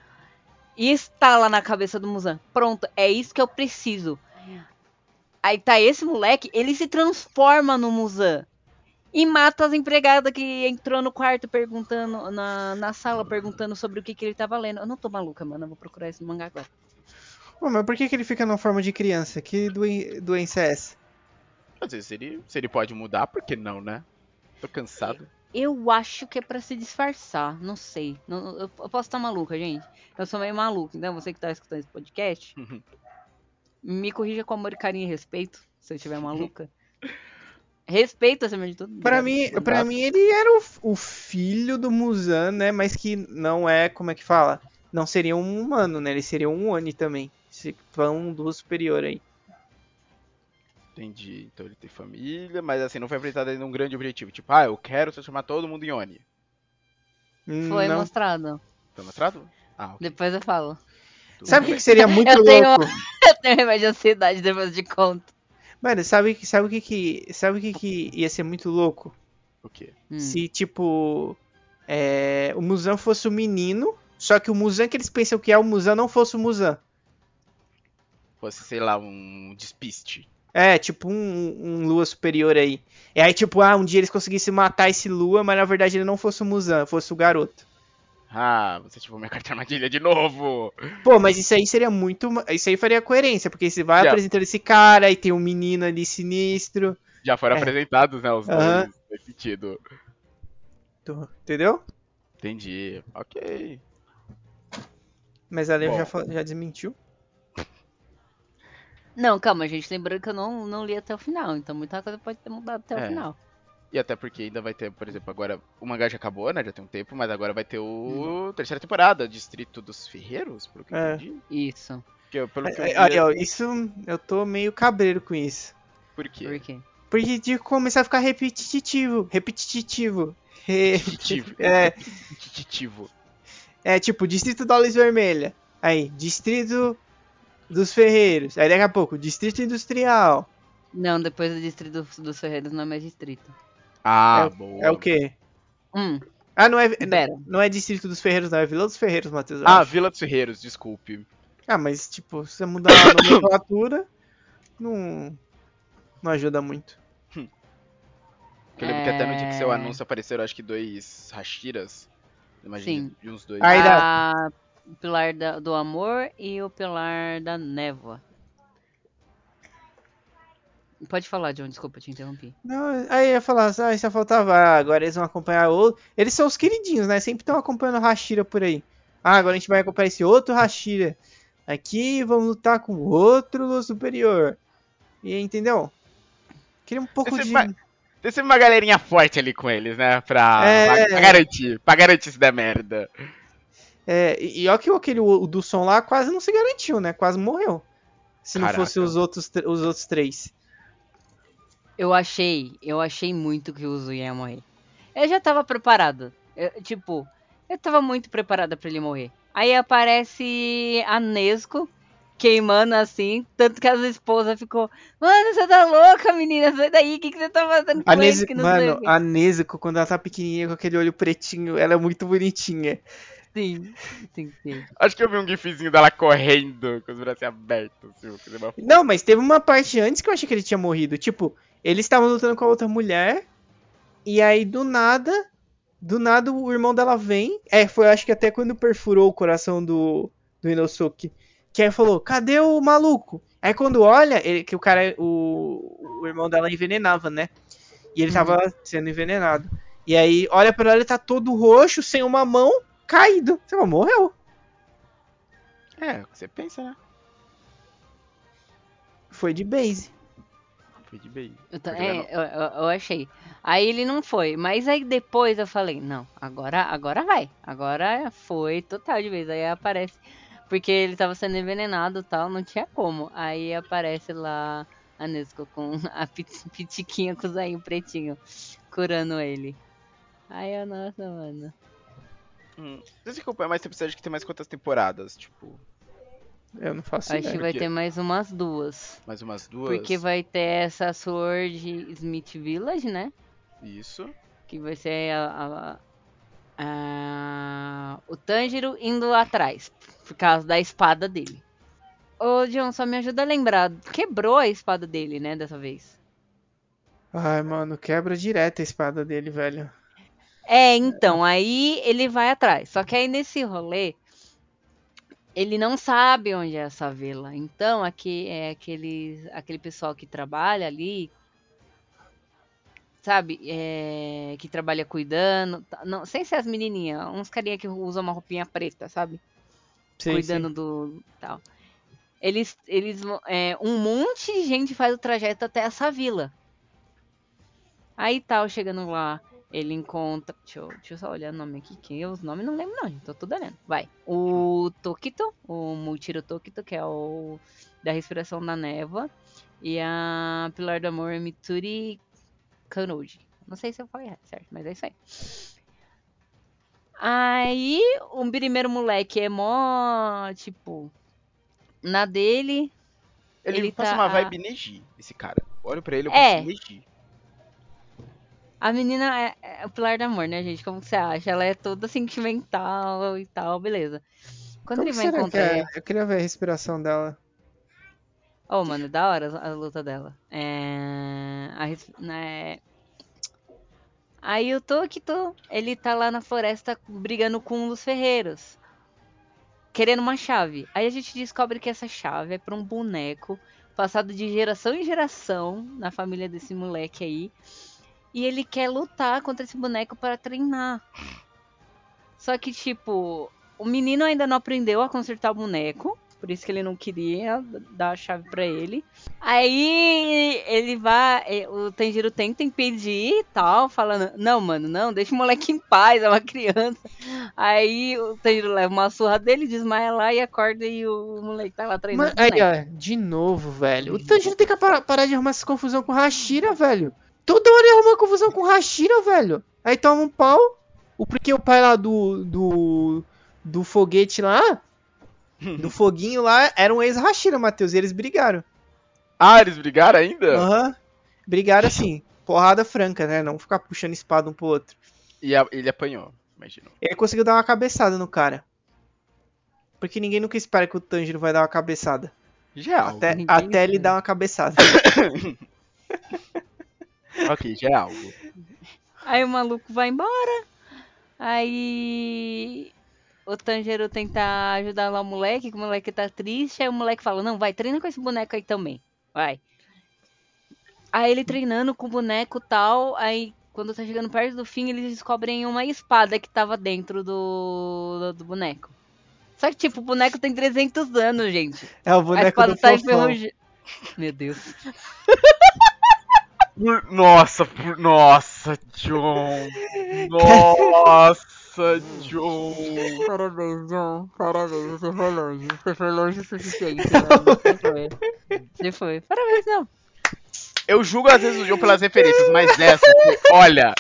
E está lá na cabeça do Muzan. Pronto, é isso que eu preciso. Aí tá esse moleque, ele se transforma no Muzan. E mata as empregadas que entrou no quarto perguntando, na, na sala, perguntando sobre o que, que ele tava lendo. Eu não tô maluca, mano. Eu vou procurar esse mangá agora. Pô, mas por que, que ele fica na forma de criança? Que doen- doença é essa? Às vezes ele, se ele pode mudar, por que não, né? Tô cansado. Eu acho que é pra se disfarçar, não sei. Não- eu, eu posso estar maluca, gente. Eu sou meio maluca, então você que tá escutando esse podcast, Uhum. Me corrija com amor, carinho e respeito, se eu estiver maluca. respeito acima de tudo. Pra mim, pra mim, ele era o, o filho do Muzan, né? Mas que não é, como é que fala? Não seria um humano, né? Ele seria um Oni também. Se- Um do superior aí. Entendi. Então ele tem família, mas assim, não foi apresentado ainda um grande objetivo. Tipo, ah, eu quero transformar todo mundo em Oni. Foi não. mostrado. Foi mostrado? Ah, ok. Depois eu falo. Tudo Sabe o que, que seria muito Eu tenho- louco? Eu tenho remédio de ansiedade depois de conta. Mano, sabe, sabe o que que. Sabe o que que ia ser muito louco? O quê? Hum. Se, tipo. é, o Muzan fosse o menino, só que o Muzan que eles pensam que é o Muzan não fosse o Muzan. Fosse, sei lá, um despiste. É, tipo um, um Lua superior aí. E aí, tipo, ah, um dia eles conseguissem matar esse Lua, mas na verdade ele não fosse o Muzan, fosse o garoto. Ah, você ativou minha carta armadilha de novo. Pô, mas isso aí seria muito. Isso aí faria coerência, porque você vai Já. apresentando esse cara e tem um menino ali sinistro. Já foram É. apresentados, né, os Aham. dois, nesse sentido. tu- Entendeu? Entendi. Ok. Mas a Leo já, já desmentiu. Não, calma, gente. Lembrando que eu não, não li até o final. Então muita coisa pode ter mudado até É. o final. E até porque ainda vai ter, por exemplo, agora o mangá já acabou, né? Já tem um tempo, mas agora vai ter o Hum. terceira temporada, Distrito dos Ferreiros, pelo que eu É. entendi. Isso. Que eu- pelo que eu É, ó, isso eu tô meio cabreiro com isso. por quê? Por quê? Porque de começar a ficar repetitivo. Repetitivo. Re- Repetitivo. É, Repetitivo. é tipo, Distrito da Luz Vermelha. Aí, Distrito dos Ferreiros. Aí daqui a pouco, Distrito Industrial. Não, depois do distrito dos, dos Ferreiros não é mais distrito. Ah, boa. É o quê? Hum, Ah, não é, Pera. não é Distrito dos Ferreiros, não. É Vila dos Ferreiros, Matheus. eu Ah, acho. Vila dos Ferreiros, desculpe. Ah, mas tipo, se você mudar a nomenclatura, não, não ajuda muito. Porque eu lembro que até no dia que seu É. anúncio apareceram, acho que dois Hashiras. Imagina, Sim. de uns dois. Aí dá- a- o pilar da- do amor e o pilar da névoa. Pode falar, John, desculpa, te interrompi. Não, aí eu ia falar, ah, só faltava, ah, agora eles vão acompanhar outro. Eles são os queridinhos, né? Sempre estão acompanhando o Hashira por aí. Ah, agora a gente vai acompanhar esse outro Hashira. Aqui vamos lutar com outro Lua superior. E entendeu? Queria um pouco Esse de. vai- Tem sempre uma galerinha forte ali com eles, né? Pra, É. pra garantir. Pra garantir se der merda. É, e, ó que o- aquele o do som lá quase não se garantiu, né? Quase morreu. Se não Caraca. fosse os outros, tr- os outros três. Eu achei, eu achei muito que o Uzu ia morrer. Eu já tava preparado. Eu, tipo, eu tava muito preparada pra ele morrer. Aí aparece a Nesco queimando assim, tanto que as esposas ficou, mano, você tá louca, menina, sai daí, o que, que você tá fazendo com A ele? Nezuko, Que não sei o mano, quê." a Nezuko, quando ela tá pequenininha com aquele olho pretinho, ela é muito bonitinha. Sim, sim, sim. Acho que eu vi um gifzinho dela correndo com os braços abertos. Assim, Não, mas teve uma parte antes que eu achei que ele tinha morrido. Tipo, eles estavam lutando com a outra mulher. E aí, do nada. Do nada, o irmão dela vem. É, foi acho que até quando perfurou o coração do, do Inosuke. Que aí falou: cadê o maluco? Aí quando olha, ele, que o cara, o, o irmão dela envenenava, né? E ele tava sendo envenenado. E aí, olha pra ela, ele tá todo roxo, sem uma mão, caído. Você fala, morreu. É, o que você pensa, né? Foi de base. Foi de bem. Eu, jogando- é, eu, eu- achei. Aí ele não foi. Mas aí depois eu falei, não, agora, agora vai. Agora foi total de vez. Aí aparece. Porque ele tava sendo envenenado e tal, não tinha como. Aí aparece lá a Nesco com a pit- pitiquinha com o zainho pretinho, curando ele. Aí eu, nossa, mano. Hum. Você acompanha, mas você precisa de que tem mais quantas temporadas? Tipo, Eu não faço Acho ideia. que vai ter mais umas duas. mais umas duas? Porque vai ter essa Sword Smith Village, né? Isso. Que vai ser a- a- a- o Tanjiro indo atrás. Por causa da espada dele. Ô, John, só me ajuda a lembrar. Quebrou a espada dele, né, dessa vez. Ai, mano, quebra direto a espada dele, velho. É, então, aí ele vai atrás. Só que aí nesse rolê, ele não sabe onde é essa vila. Então, aqui é aquele, aquele pessoal que trabalha ali, sabe? É, que trabalha cuidando. tá- Não, sem ser as menininhas, uns carinha que usam uma roupinha preta, sabe? Sim, cuidando sim. do tal. Eles, eles, é, um monte de gente faz o trajeto até essa vila. Aí tal, chegando lá, ele encontra. Deixa eu, deixa eu só olhar o nome aqui, que eu, os nomes não lembro, não, gente. Tô tudo olhando. Vai. O Tokito, o Multiro Tokito, que é o da respiração da névoa. E a Pilar do Amor é Mitsuri Kanoji. Não sei se eu falei certo, mas é isso aí. Aí, o primeiro moleque é mó, tipo, na dele. Ele, Ele passa tá- uma vibe Neji, esse cara. Olho pra ele, eu É. Neji. A menina é, é o pilar do amor, né, gente? Como que você acha? Ela é toda sentimental e tal, beleza. Quando Como ele vai será que encontrar. é? Eu queria ver a respiração dela. Oh, mano, da hora a, luta dela. É. A, né, Aí o Tokito, ele tá lá na floresta brigando com um dos ferreiros. Querendo uma chave. Aí a gente descobre que essa chave é pra um boneco passado de geração em geração na família desse moleque aí. E ele quer lutar contra esse boneco para treinar. Só que, tipo, o menino ainda não aprendeu a consertar o boneco. Por isso que ele não queria dar a chave pra ele. Aí ele vai. O Tanjiro tenta impedir e tal, falando: Não, mano, não, deixa o moleque em paz, é uma criança. Aí o Tanjiro leva uma surra dele, desmaia lá e acorda e o moleque tá lá treinando. Mas, o aí, ó, de novo, velho. O Tanjiro tem que parar, parar de arrumar essa confusão com Hashira, velho. Toda hora ele arruma confusão com Hashira, velho. Aí toma um pau. O porque o pai lá do. do. do foguete lá. Uhum. Do foguinho lá, era um ex-Hashira, Matheus. E eles brigaram. Ah, eles brigaram ainda? Aham. Brigaram assim. Porrada franca, né? Não ficar puxando espada um pro outro. E a- ele apanhou, imagino. Ele conseguiu dar uma cabeçada no cara. Porque ninguém nunca espera que o Tanjiro vai dar uma cabeçada. Já. Até, até ele dar uma cabeçada. Ok, já é algo. Aí o maluco vai embora. Aí o Tanjiro tenta ajudar lá o moleque, que o moleque tá triste. Aí o moleque fala: Não, vai, treina com esse boneco aí também. Vai. Aí ele treinando com o boneco e tal. Aí quando tá chegando perto do fim, eles descobrem uma espada que tava dentro do, do, do boneco. Só que, tipo, o boneco tem 300 anos, gente. É o A boneco espada do tá. Meu Deus. Por- Nossa, por... nossa, John. Nossa, John. Parabéns, John. Parabéns, você foi longe. Você foi longe o suficiente, mano. Você foi. Você foi. Parabéns, não. Eu julgo às vezes o John pelas referências, mas essa, aqui, olha,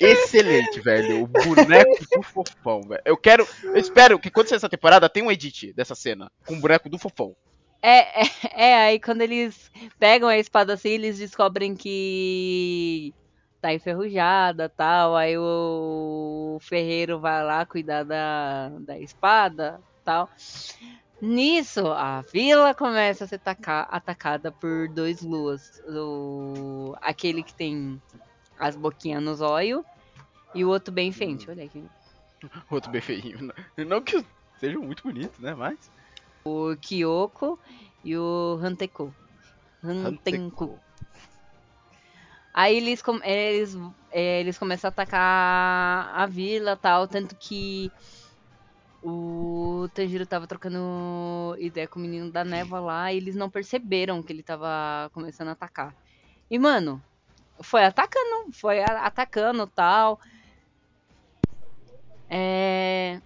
excelente, velho. O boneco do fofão, velho. Eu quero, eu espero que quando sair essa temporada tenha um edit dessa cena com o boneco do fofão. É, é, é, aí quando eles pegam a espada assim, eles descobrem que tá enferrujada tal. Aí o ferreiro vai lá cuidar da, da espada tal. Nisso, a vila começa a ser ataca- atacada por dois luas. O, aquele que tem as boquinhas nos olhos e o outro bem feito. Olha aqui. Outro bem. Não, não que sejam muito bonitos, né? Mas. O Kyoko e o Hanteku. Hantenku. Aí eles, eles, é, eles começam a atacar a vila tal, tanto que o Tanjiro tava trocando ideia com o menino da névoa lá e eles não perceberam que ele tava começando a atacar. E, mano, foi atacando, foi atacando tal. É...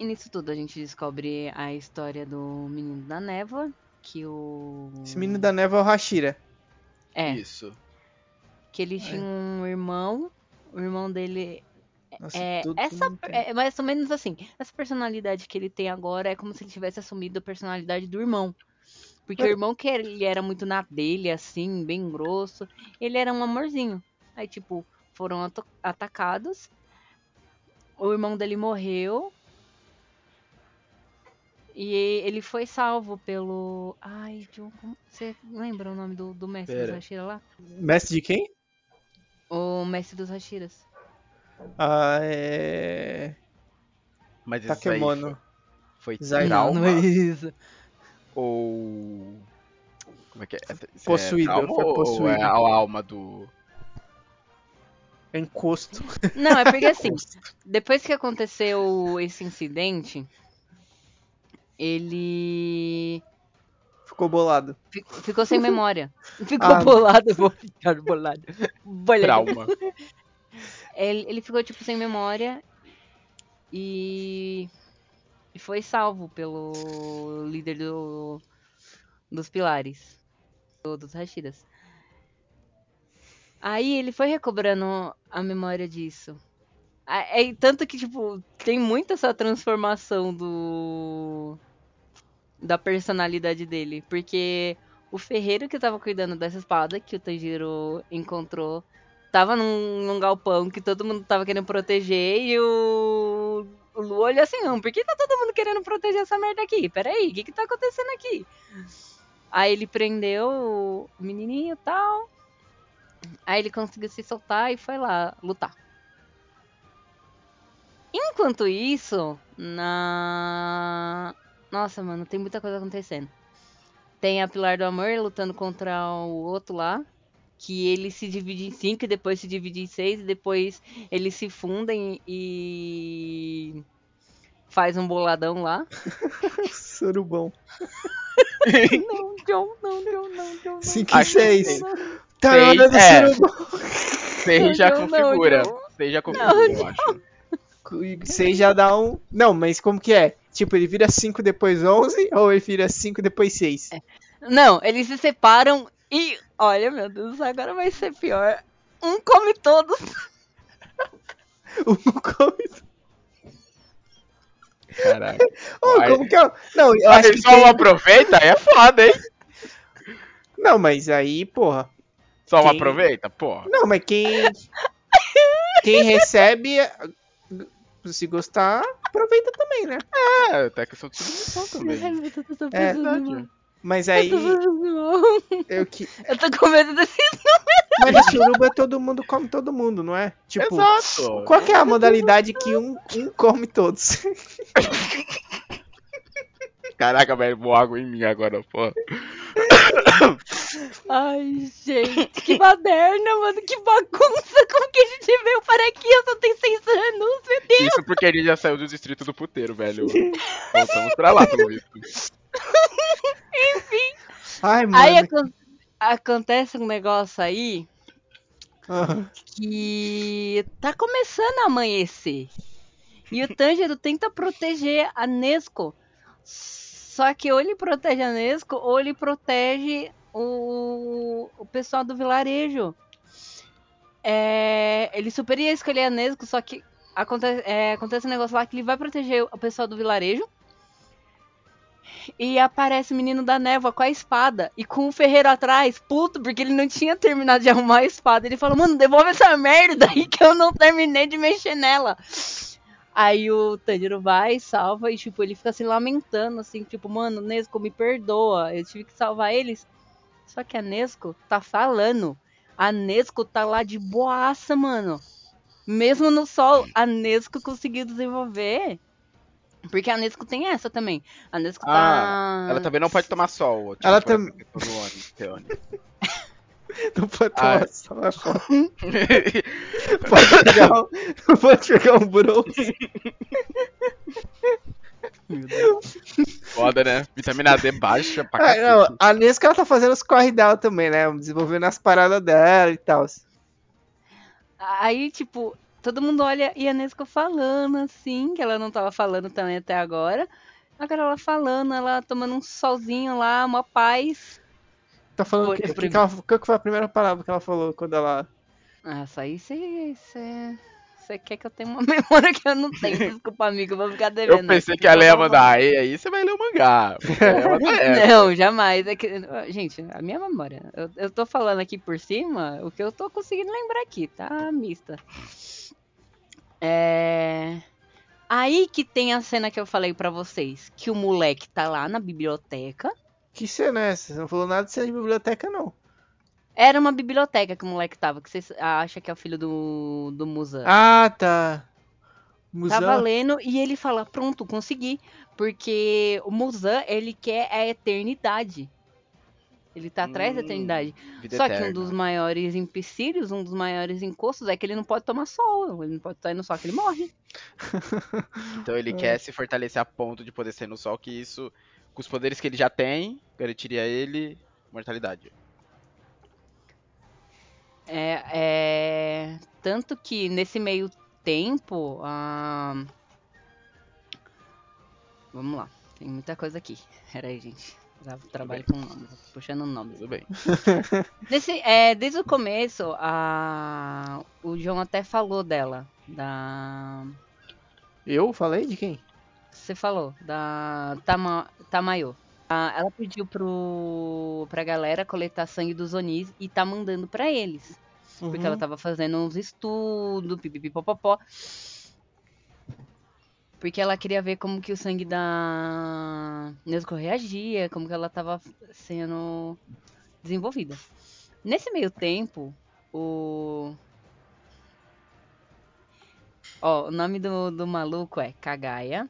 E nisso tudo a gente descobre a história do menino da névoa, que o... Esse menino da neve é o Hashira. É, Isso. que ele tinha um irmão, o irmão dele Nossa, É, essa é mais ou menos assim. Essa personalidade que ele tem agora é como se ele tivesse assumido a personalidade do irmão. Porque o irmão que ele era muito na dele, assim, bem grosso, ele era um amorzinho. Aí, tipo, foram atacados. O irmão dele morreu. E ele foi salvo pelo. Ai, John, como- você lembra o nome do, do mestre Pera. dos Hashira lá? Mestre de quem? O mestre dos Hashiras. Ah, é. Mas Takemono. foi, foi Não, não é isso. ou... Como é que é? Isso Possuído, É trauma foi ou- possuído. Ou é a alma do... É encosto. Não, é porque assim, depois que aconteceu esse incidente, ele Ficou bolado. fi- ficou sem memória. Ficou Ah. bolado, vou ficar bolado. Bolado. Trauma. Ele, ele ficou, tipo, sem memória e, e foi salvo pelo líder do, dos pilares, do- dos Hashiras. Aí ele foi recobrando a memória disso. É, tanto que, tipo, tem muito essa transformação do. Da personalidade dele. Porque o ferreiro que tava cuidando dessa espada que o Tanjiro encontrou tava num, num galpão que todo mundo tava querendo proteger e o. O Lu olhou assim, não, por que tá todo mundo querendo proteger essa merda aqui? Peraí, o que que tá acontecendo aqui? Aí ele prendeu o menininho e tal. Aí ele conseguiu se soltar e foi lá lutar. Enquanto isso, na. Nossa, mano, tem muita coisa acontecendo. Tem a Pilar do Amor lutando contra o outro lá. Que ele se divide em cinco e depois se divide em seis. E depois eles se fundem e. Faz um boladão lá. Surubão. Não, John, não, John, não, John, não. 5 e Acho que 6. sim. Tá Seis, na hora do é. surubão. Você já configura. Você já configura, eu acho. 6 já dá um. Não, mas como que é? Tipo, ele vira 5 depois 11 ou ele vira 5 depois 6? Não, eles se separam e. Olha, meu Deus, agora vai ser pior. Um come todos. Um come. Caralho. Oh, como que é? Não, eu acho que. só tem- um aproveita, aí é foda, hein? Não, mas aí, porra. Só um Quem- aproveita, porra. Não, mas quem. Quem recebe. Se gostar, aproveita também, né? É, até questão de submissão também. Ai, Deus, eu tô É. mal. Mas Eu aí. tô. Eu que... Eu tô com medo desse. Mas no suruba todo mundo come todo mundo, não é? Tipo, Exato. qual que é a modalidade que um, um come todos? Caraca, velho, vou água em mim agora, porra. Ai, gente, que baderna, mano, que bagunça. Como que a gente veio para aqui? Eu só tenho seis anos, meu Deus. Isso porque ele já saiu do distrito do puteiro, velho. Voltamos pra lá, pelo visto. Ai, mano. Aí acon- acontece um negócio aí que tá começando a amanhecer. E o Tanjiro tenta proteger a Nesco. Só que ou ele protege a Nesco ou ele protege o, o pessoal do vilarejo. É, ele super ia escolher a Nesco, só que acontece, é, acontece um negócio lá que ele vai proteger o pessoal do vilarejo. E aparece o menino da névoa com a espada. E com o ferreiro atrás, puto, porque ele não tinha terminado de arrumar a espada. Ele falou, mano, devolve essa merda aí que eu não terminei de mexer nela. Aí o Tanjiro vai, salva, e tipo, ele fica se lamentando, assim, tipo, mano, Nesco, me perdoa. Eu tive que salvar eles. Só que a Nesco tá falando. A Nesco tá lá de boaça, mano. Mesmo no sol, a Nesco conseguiu desenvolver. Porque a Nesco tem essa também. A Nesco tá. Ela também não pode tomar sol. Tipo, Ela por tam- essa questão do ônibus, Teone. Não pode Ah, tomar sol, é foda. Pode pegar um, não pode pegar um bronze. Meu Deus. Foda, né? Vitamina D baixa pra Ah, cacete. não, a Nesca ela tá fazendo os corre dela também, né? Desenvolvendo as paradas dela e tal. Aí, tipo, todo mundo olha e a Nesco falando assim, que ela não tava falando também até agora. Agora ela falando, ela tomando um solzinho lá, uma paz. Tá falando o que, que, que ela- qual que foi a primeira palavra que ela falou quando ela. Ah, isso aí você. Você quer que eu tenha uma memória que eu não tenho. Desculpa, amigo, eu vou ficar devendo. Eu pensei que ela ia então mandar, aí, aí você vai ler o mangá. Ela tá. Não, jamais. É que, gente, a minha memória. Eu, eu tô falando aqui por cima o que eu tô conseguindo lembrar aqui, tá? Mista. É. Aí que tem a cena que eu falei pra vocês, que o moleque tá lá na biblioteca. Que cena é essa? Você não falou nada de cena de biblioteca, não. Era uma biblioteca que o moleque tava, que vocês acham que é o filho do, do Musan. Ah, tá. Musão. Tava lendo e ele fala, pronto, consegui. Porque o Musan, ele quer a eternidade. Ele tá atrás da Hum, eternidade. Vida Só que um eterna. dos maiores empecilhos, um dos maiores encostos é que ele não pode tomar sol. Ele não pode sair no sol que ele morre. Então ele quer se fortalecer a ponto de poder sair no sol, que isso, com os poderes que ele já tem, garantiria a ele mortalidade. É, é, Tanto que nesse meio tempo. Vamos lá. Tem muita coisa aqui. Pera aí, gente. Já trabalho com nomes, puxando nomes. Tudo bem. Nesse, é, desde o começo, a... o João até falou dela. Da. Eu falei de quem? Você falou, da Tama... Tamayo. Ah, ela pediu pro... pra galera coletar sangue dos Onis e tá mandando pra eles. Porque Uhum. ela tava fazendo uns estudos, pipipipopopó. Porque ela queria ver como que o sangue da Nesco reagia, como que ela tava sendo desenvolvida. Nesse meio tempo, o. Ó, o nome do, do maluco é Kagaya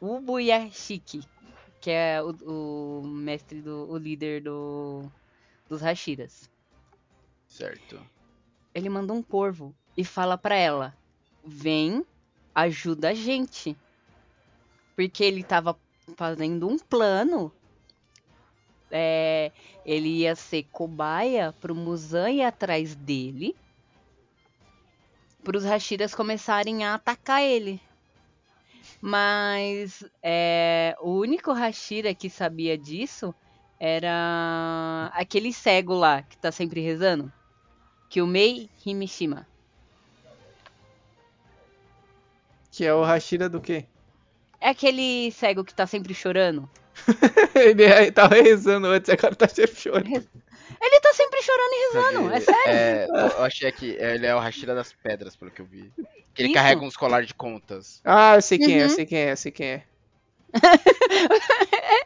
Ubuyashiki, que é o, o mestre do. o líder do, dos Hashiras Certo. ele manda um corvo e fala pra ela: "Vem, ajuda a gente". Porque ele tava fazendo um plano. É, ele ia ser cobaia pro Muzan ir atrás dele. Para os Hashiras começarem a atacar ele. Mas é, o único Hashira que sabia disso era aquele cego lá que tá sempre rezando. Kyumei Himishima. Que é o Hashira do quê? É aquele cego que tá sempre chorando. Ele aí tava rezando antes, agora tá sempre chorando. Ele tá sempre chorando e rezando, é sério. É, eu achei que ele é o Hashira das Pedras, pelo que eu vi. Que ele Isso. carrega uns colares de contas. Ah, eu sei quem é, eu Uhum. sei quem é, eu sei quem é.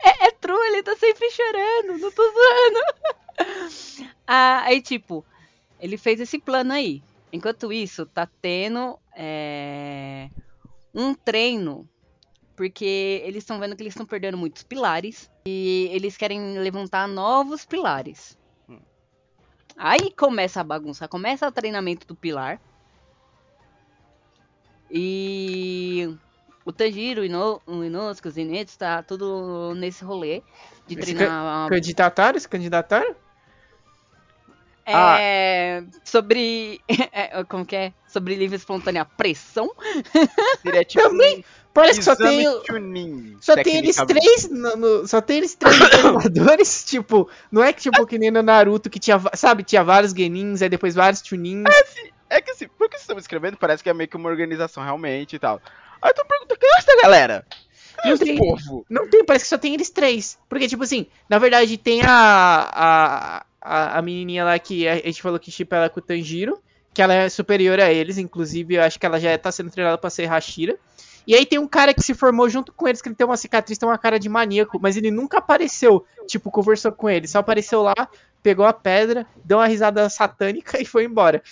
É, é true, ele tá sempre chorando, não tô zoando. Ah, aí, tipo, ele fez esse plano aí. Enquanto isso, tá tendo é, um treino, porque eles estão vendo que eles estão perdendo muitos pilares e eles querem levantar novos pilares. Aí começa a bagunça, começa o treinamento do pilar. E o Tanjiro, o Ino- o Inosuke, os Inetos, tá tudo nesse rolê de Esse treinar Candidataram? Se candidataram? é, sobre. é, como que é? Sobre livre espontânea pressão. Seria tipo Também, Parece que só tem. Chunin, Só tem eles três, no- no- só tem eles três treinadores, tipo, não é que tipo que nem no Naruto que tinha, sabe, tinha vários genins, aí depois vários chunins. É que assim, por que vocês estão escrevendo, parece que é meio que uma organização realmente e tal. Aí eu tô perguntando, quem é essa galera? É Não esse tem. povo? Não tem, parece que só tem eles três. Porque, tipo assim, na verdade tem a. a, a, a menininha lá que a gente falou que chipa ela com o Tanjiro, que ela é superior a eles, inclusive eu acho que ela já tá sendo treinada pra ser Hashira. E aí tem um cara que se formou junto com eles, que ele tem uma cicatriz, tem uma cara de maníaco, mas ele nunca apareceu, tipo, conversou com ele, só apareceu lá, pegou a pedra, deu uma risada satânica e foi embora.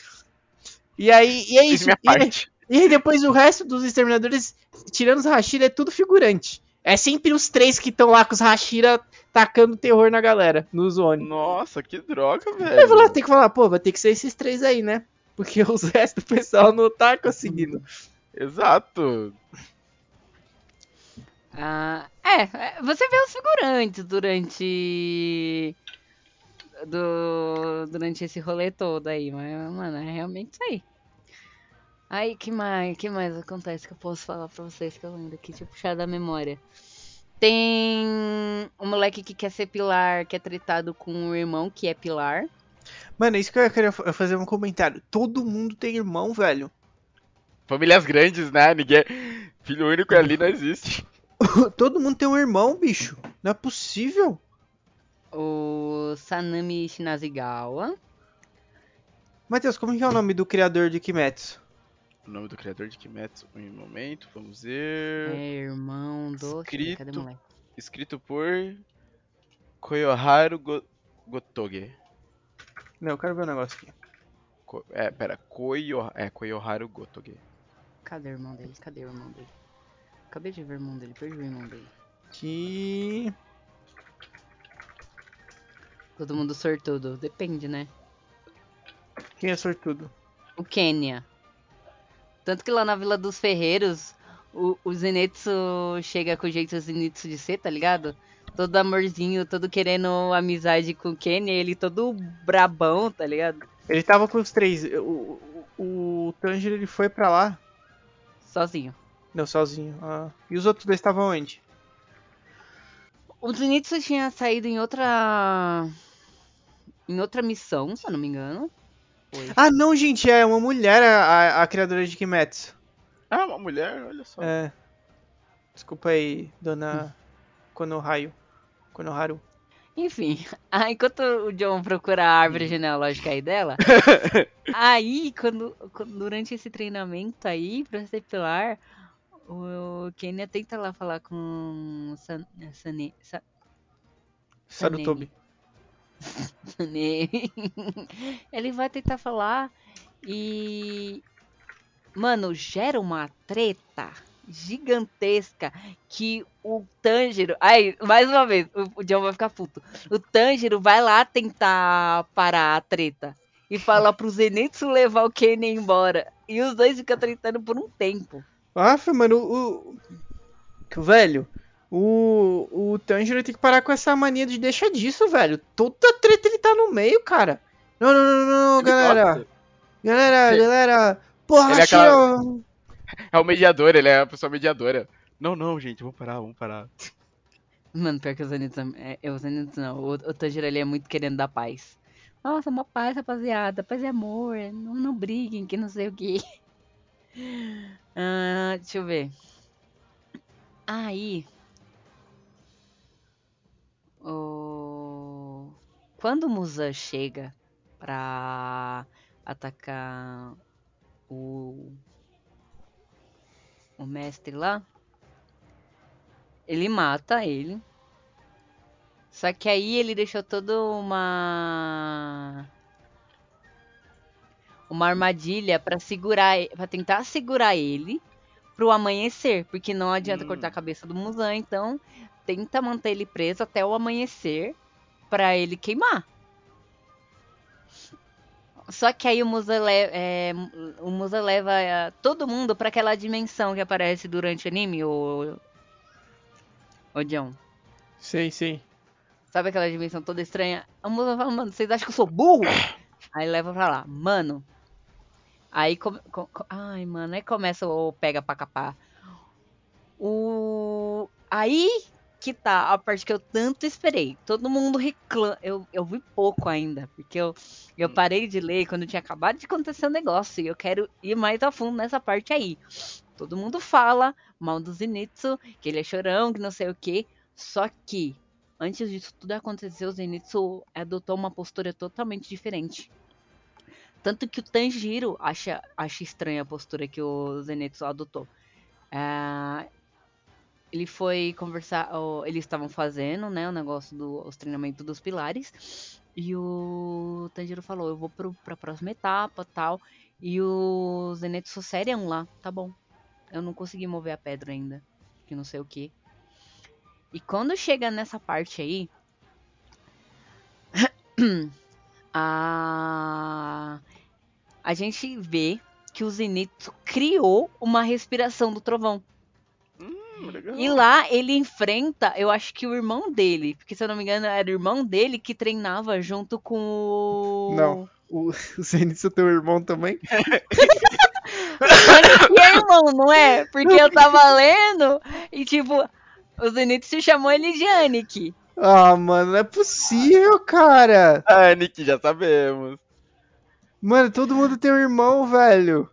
E aí, e é isso. E e depois o resto dos exterminadores, tirando os Hashira, é tudo figurante. É sempre os três que estão lá com os Hashira tacando terror na galera, nos Oni. Nossa, que droga, Aí eu velho. vou lá, tem que falar, pô, vai ter que ser esses três aí, né? Porque os restos do pessoal não tá conseguindo. Exato. Ah, é, é, você vê os figurantes durante. Do, durante esse rolê todo aí, mas, mano, é realmente isso aí. Aí, que mais, que mais acontece que eu posso falar pra vocês que eu lembro aqui, tipo, puxar da memória. Tem um moleque que quer ser pilar, que é tretado com um irmão que é pilar. Mano, isso que eu queria fa- fazer um comentário. Todo mundo tem irmão, velho. Famílias grandes, né? Ninguém. Filho único ali não existe. Todo mundo tem um irmão, bicho. Não é possível. O Sanami Shinazigawa. Matheus, como que é o nome do criador de Kimetsu? O nome do criador de Kimetsu, um momento, vamos ver. É irmão do. Escrito. Cadê? Escrito por. Koyoharu Go- Gotoge. Não, eu quero ver o negócio aqui. Ko- É, pera, Koyo... é, Koyoharu Gotoge. Cadê o irmão dele? Cadê o irmão dele? Acabei de ver o irmão dele, perdi o irmão dele. Que. Todo mundo sortudo. Depende, né? Quem é sortudo? O Quênia. Tanto que lá na Vila dos Ferreiros, o, o Zenitsu chega com o jeito Zenitsu de ser, tá ligado? Todo amorzinho, todo querendo amizade com o Quênia, ele todo brabão, tá ligado? Ele tava com os três. O, o, o Tanjiro ele foi pra lá. Sozinho. Não, sozinho. Ah. E os outros dois estavam onde? O Zenitsu tinha saído em outra. Em outra missão, se eu não me engano. Foi. Ah, não, gente, é uma mulher a, a, a criadora de Kimetsu. Ah, uma mulher, olha só. É. Desculpa aí, dona Konoharu. Konoharu. Enfim, aí enquanto o John procura a árvore genealógica aí dela, aí, quando, durante esse treinamento aí, pilar, o Kenya tenta lá falar com San, Sane, Sa- Sarutobi. Sane. Ele vai tentar falar e. Mano, gera uma treta gigantesca que o Tanjiro. Ai, mais uma vez, o, o John vai ficar puto. O Tanjiro vai lá tentar parar a treta e fala pro Zenitsu levar o Kenya embora. E os dois ficam tretando por um tempo. Ah, mano, o. o- Velho, o. O Tanjiro tem que parar com essa mania de deixar disso, velho. Toda treta ele tá no meio, cara. Não, não, não, não, galera. Galera, galera. Porra, Ele é aquela-. É o mediador, ele é a pessoa mediadora. Não, não, gente, vamos parar, vamos parar. Mano, pior que o Zenitsu. É, é o Zenitsu não. O, o Tanjiro ele é muito querendo dar paz. Nossa, uma paz, rapaziada. Paz e amor. Não, não briguem, que não sei o que. Ah, deixa eu ver. Aí. O... Quando o Musan chega pra atacar o. O mestre lá. Ele mata ele. Só que aí ele deixou toda uma uma armadilha pra segurar, para tentar segurar ele pro amanhecer, porque não adianta Hum. cortar a cabeça do Musan, então tenta manter ele preso até o amanhecer pra ele queimar. Só que aí o Musa, le- é, o Musa leva é, todo mundo pra aquela dimensão que aparece durante o anime, o o John. Sei, sei. Sabe aquela dimensão toda estranha? A moça fala, mano, vocês acham que eu sou burro? Aí leva pra lá, mano. Aí, come, co- co- ai, mano, aí começa o pega pra capar. O... Aí que tá a parte que eu tanto esperei. Todo mundo reclama. Eu, eu vi pouco ainda, porque eu, eu parei de ler quando tinha acabado de acontecer o negócio. E eu quero ir mais a fundo nessa parte aí. Todo mundo fala mal do Zenitsu, que ele é chorão, que não sei o que. Só que antes disso tudo acontecer, o Zenitsu adotou uma postura totalmente diferente. Tanto que o Tanjiro acha, acha estranha a postura que o Zenitsu adotou. Ah, ele foi conversar, ó, eles estavam fazendo, né, o negócio do os treinamentos dos pilares. E o Tanjiro falou, eu vou pro, pra próxima etapa, tal. E o Zenitsu, sério, lá, tá bom. Eu não consegui mover a pedra ainda, que não sei o que. E quando chega nessa parte aí, a a gente vê que o Zenitsu criou uma respiração do trovão. Hum, legal. E lá ele enfrenta, eu acho que o irmão dele, porque se eu não me engano era o irmão dele que treinava junto com o. Não. O, o Zenitsu é teu irmão também? E é irmão, não é? Porque eu tava lendo e tipo, o Zenitsu chamou ele de Anik. Ah, mano, não é possível, cara. Ah, Nick, já sabemos. Mano, todo mundo tem um irmão, velho.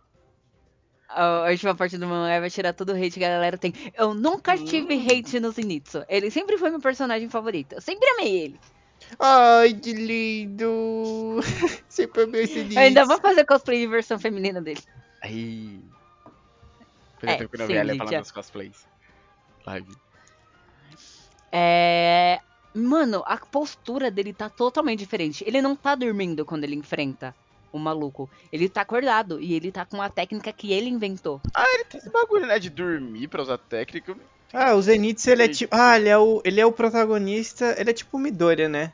A última parte do mangá vai tirar todo o hate que a galera tem. Eu nunca tive hate no Zenitsu. Ele sempre foi meu personagem favorito. Eu sempre amei ele. Ai, que lindo. Sempre amei esse Eu ainda vou fazer cosplay de versão feminina dele. Aí. Fazia É, tempo que não sim, vi ela gente, falando já. dos cosplays. Live. É. Mano, a postura dele tá totalmente diferente. Ele não tá dormindo quando ele enfrenta o maluco. Ele tá acordado e ele tá com uma técnica que ele inventou. Tem esse bagulho, né? De dormir pra usar técnica. Ah, o Zenitsu, ele é tipo... Ah, ele é, o, ele é o protagonista... Ele é tipo o Midoriya, né?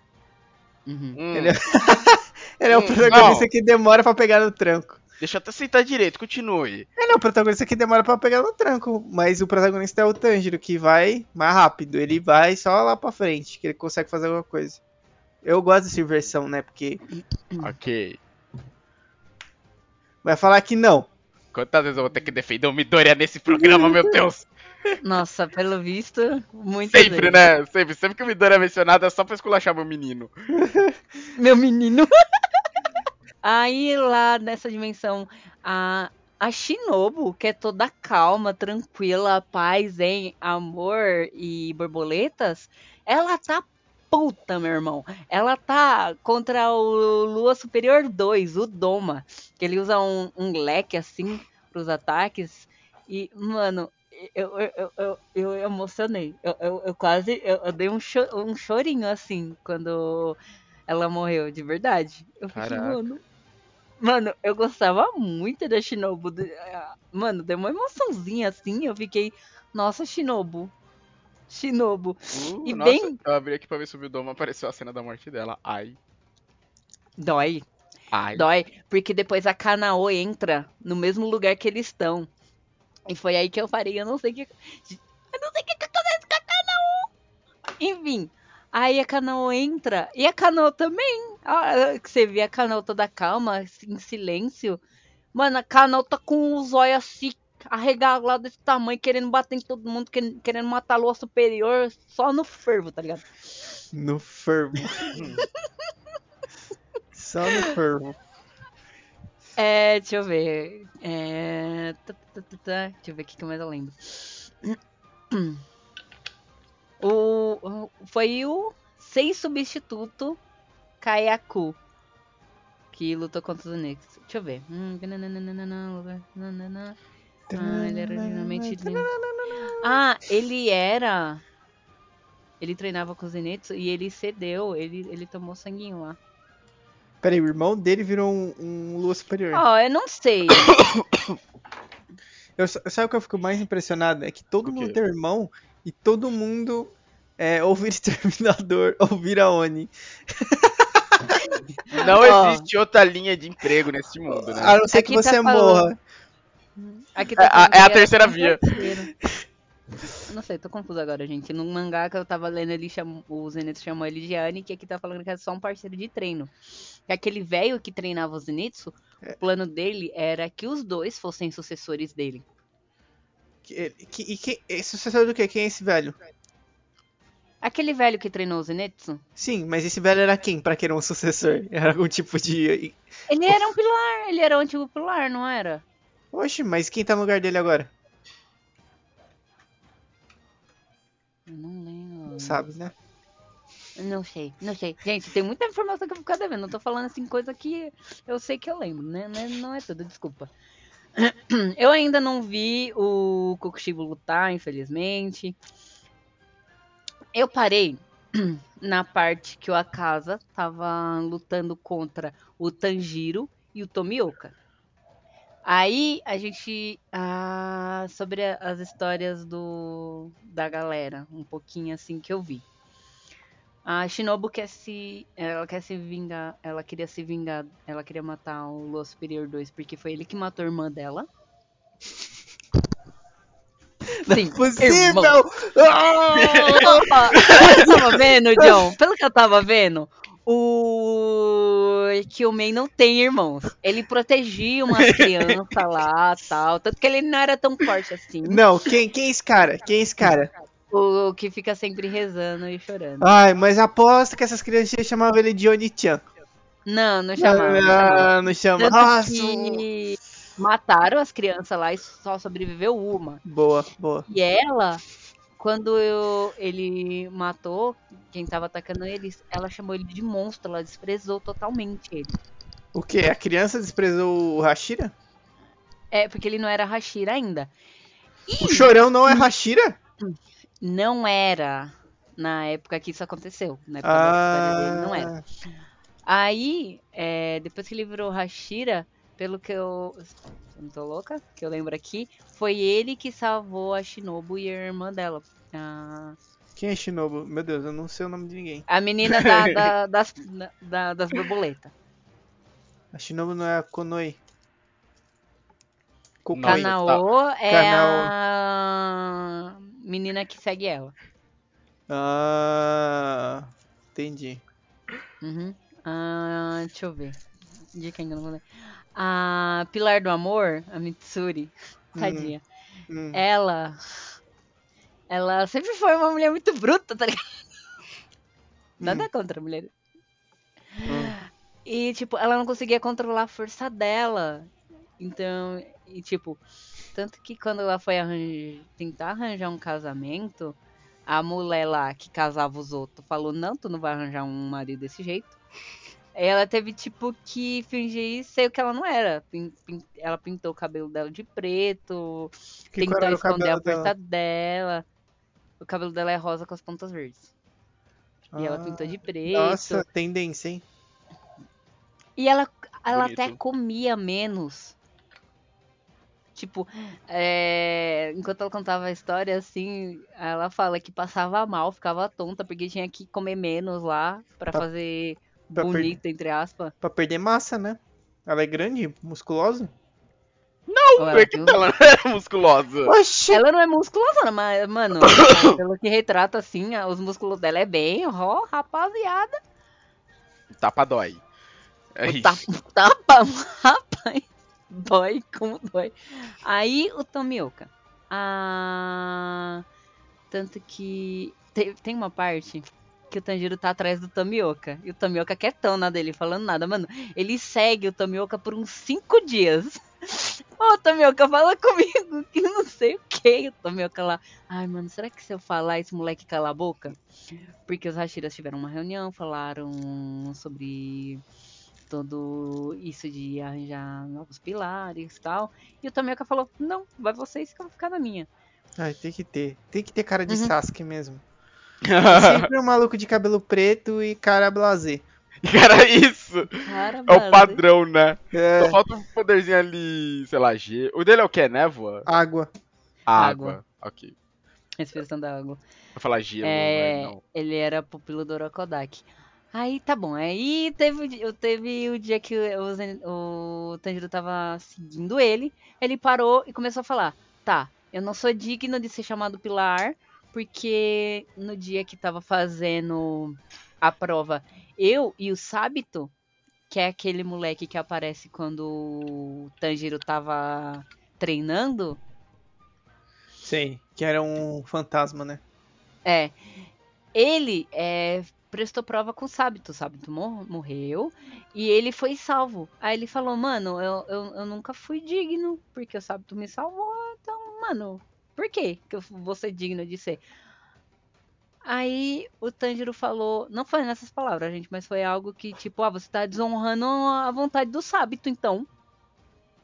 Uhum. Hum, Ele é- Ele é o Hum, protagonista não. que demora pra pegar no tranco. Deixa eu até aceitar direito, continue. Ele é o protagonista que demora pra pegar no tranco, mas o protagonista é o Tanjiro, que vai mais rápido. Ele vai só lá pra frente, que ele consegue fazer alguma coisa. Eu gosto dessa inversão, né? Porque Ok. Vai falar que não. Quantas vezes eu vou ter que defender o Midoriya nesse programa, meu Deus? Nossa, pelo visto, muito Sempre, né? Sempre. Sempre que o Midoriya é mencionado é só pra esculachar meu menino. Meu menino. Aí lá nessa dimensão, a, a Shinobu, que é toda calma, tranquila, paz, hein, amor e borboletas, ela tá puta, meu irmão. Ela tá contra o Lua Superior 2, o Doma, que ele usa um, um leque assim pros ataques. E, mano, eu, eu, eu, eu, emocionei. Eu, eu, eu quase eu, eu dei um, cho- um chorinho assim quando ela morreu, de verdade. Eu fiquei, Caraca. mano. Mano, eu gostava muito da Shinobu. Mano, deu uma emoçãozinha assim. Eu fiquei, nossa, Shinobu. Shinobu. Uh, E nossa, bem- eu abri aqui pra ver se o Bildoma apareceu a cena da morte dela. Ai. Dói. Ai. Dói. Porque depois a Kanao entra no mesmo lugar que eles estão. E foi aí que eu parei. Eu não sei o que. Eu não sei o que acontece com a Kanao. Enfim. Aí a Kanao entra. E a Kanao também. Ah, você vê a Kanao toda calma, em silêncio. Mano, a Kanao tá com os olhos assim, arregalado desse tamanho, querendo bater em todo mundo, querendo, matar a lua superior, só no fervo, tá ligado? No fervo. Só no fervo. É, deixa eu ver. É. tá, tá, tá, Deixa eu ver o que mais eu lembro. O, o- foi o sem substituto Kayaku que lutou contra os Onix. Deixa eu ver. Ah, ele era originalmente. Ah, ele era. Ele treinava com os Zenitsu e ele cedeu, ele, ele tomou sanguinho lá. Peraí, o irmão dele virou um, um Lua Superior. Ó, eu não sei. Eu, sa- sabe o que eu fico mais impressionado? É que todo mundo tem irmão e todo mundo é, ou vira Exterminador ou vira Oni. Não Ó. existe outra linha de emprego nesse mundo, né? A não ser que Aqui tá você falando. Morra. Aqui É a- falando é a que era terceira via. Não sei, tô confuso agora, gente. No mangá que eu tava lendo, ele chamou, o Zenitsu chamou ele de Ani, que aqui tá falando que é só um parceiro de treino. E aquele velho que treinava o Zenitsu, o plano dele era que os dois fossem sucessores dele. Que, que, e que, sucessor do quê? Quem é esse velho? Aquele velho que treinou o Zenitsu, Sim, mas esse velho era quem pra querer um sucessor? Era algum tipo de. ele era um pilar, ele era um antigo pilar, não era? Oxe, mas quem tá no lugar dele agora? Eu não lembro. Sabe, né? Não sei, não sei. Gente, tem muita informação que eu fico devendo. Eu tô falando assim, coisa que eu sei que eu lembro, né? Não é, não é tudo, desculpa. Eu ainda não vi o Kokushibo lutar, infelizmente. Eu parei na parte que o Akasa tava lutando contra o Tanjiro e o Tomioka. Aí a gente. Ah, sobre as histórias do da galera, um pouquinho assim que eu vi. A Shinobu quer se. Ela quer se vingar. Ela queria se vingar. Ela queria matar o Lua Superior 2 porque foi ele que matou a irmã dela. Sim. Possível! irmão. Ah! Pelo que eu tava vendo, John, pelo que eu tava vendo, o Killman não tem irmãos. Ele protegia umas crianças lá tal. Tanto que ele não era tão forte assim. Não, quem, quem é esse cara? Quem é esse cara? O que fica sempre rezando e chorando. Ai, mas aposto que essas crianças chamavam ele de Oni-chan. Não, não chamava. não chamava. Ah, não chama. Tanto Nossa! que mataram as crianças lá e só sobreviveu uma. Boa, boa. E ela, quando eu- ele matou quem tava atacando eles, ela chamou ele de monstro, ela desprezou totalmente ele. O que? A criança desprezou o Hashira? É, porque ele não era Hashira ainda. E O chorão não é Hashira? não era na época que isso aconteceu. Na época da história dele, não era. Ah, Aí, é, depois que ele virou Hashira, pelo que eu. eu Não tô louca? Que eu lembro aqui, foi ele que salvou a Shinobu e a irmã dela. A, quem é Shinobu? Meu Deus, eu não sei o nome de ninguém. a menina da- da- das, da- das borboletas. A Shinobu não é a Konoi. Kokai. Não, Kanao é Kanao. a menina que segue ela. Ah, entendi. Uhum. Ah, deixa eu ver. De quem que eu não vou ler. A Pilar do Amor, a Mitsuri, tadinha. Hum. Ela. Ela sempre foi uma mulher muito bruta, tá ligado? Nada contra a mulher. Hum. E, tipo, ela não conseguia controlar a força dela. Então, e tipo, tanto que quando ela foi arranjar, tentar arranjar um casamento, a mulher lá que casava os outros falou: Não, tu não vai arranjar um marido desse jeito. Ela teve, tipo, que fingir ser o que ela não era. Pin- pin- ela pintou o cabelo dela de preto, Que tentou esconder a cabelo dela? dela. O cabelo dela é rosa com as pontas verdes. E ela Ah, pintou de preto. Nossa, tendência, hein? E ela, ela Bonito. até comia menos. Tipo, é, enquanto ela contava a história, assim, ela fala que passava mal, ficava tonta, porque tinha que comer menos lá pra Pra- fazer pra per- bonito, entre aspas. Pra perder massa, né? Ela é grande, musculosa? Por ela, que tem- ela não era musculosa? Oxi! ela não é musculosa, mas, mano, pelo que retrata, assim, os músculos dela é bem, ó, rapaziada. Tapa dói. É isso. Tapa, tapa, rapaz. Dói como dói. Aí o Tomioka. Ah, tanto que te- tem uma parte que o Tanjiro tá atrás do Tomioka. E o Tomioka quietão na dele, falando nada. Mano, ele segue o Tomioka por uns cinco dias. Ô, Tomioka, fala comigo que não sei o que. O Tomioka lá. Ai, mano, será que se eu falar esse moleque cala a boca? Porque os Hashiras tiveram uma reunião, falaram sobre todo isso de arranjar novos pilares e tal. E o Tomioka falou: Não, vai vocês que eu vou ficar na minha. Ai, tem que ter. Tem que ter cara de Uhum. Sasuke mesmo. Sempre um maluco de cabelo preto e cara blasé. Cara, isso. Cara, É o padrão, né? É, Só falta um poderzinho ali, sei lá, G. O dele é o quê? Névoa? água. Água. Água. Ok. Respiração da água. Vou falar gelo, É, não. ele era pupilo do Orokodaki. Aí tá bom. Aí teve, eu teve o dia que o, Zen- o Tanjiro tava seguindo ele. Ele parou e começou a falar: Tá, eu não sou digno de ser chamado pilar, porque no dia que tava fazendo a prova, eu e o Sábito, que é aquele moleque que aparece quando o Tanjiro tava treinando, Sim, que era um fantasma, né? É. Ele é, prestou prova com o Sábito. O Sábito mor- morreu e ele foi salvo. Aí ele falou, mano, eu, eu, eu nunca fui digno, porque o Sábito me salvou. Então, mano, por que que eu vou ser digno de ser? Aí o Tanjiro falou, não foi nessas palavras, gente, mas foi algo que, tipo, ah, você tá desonrando a vontade do Sábito, então.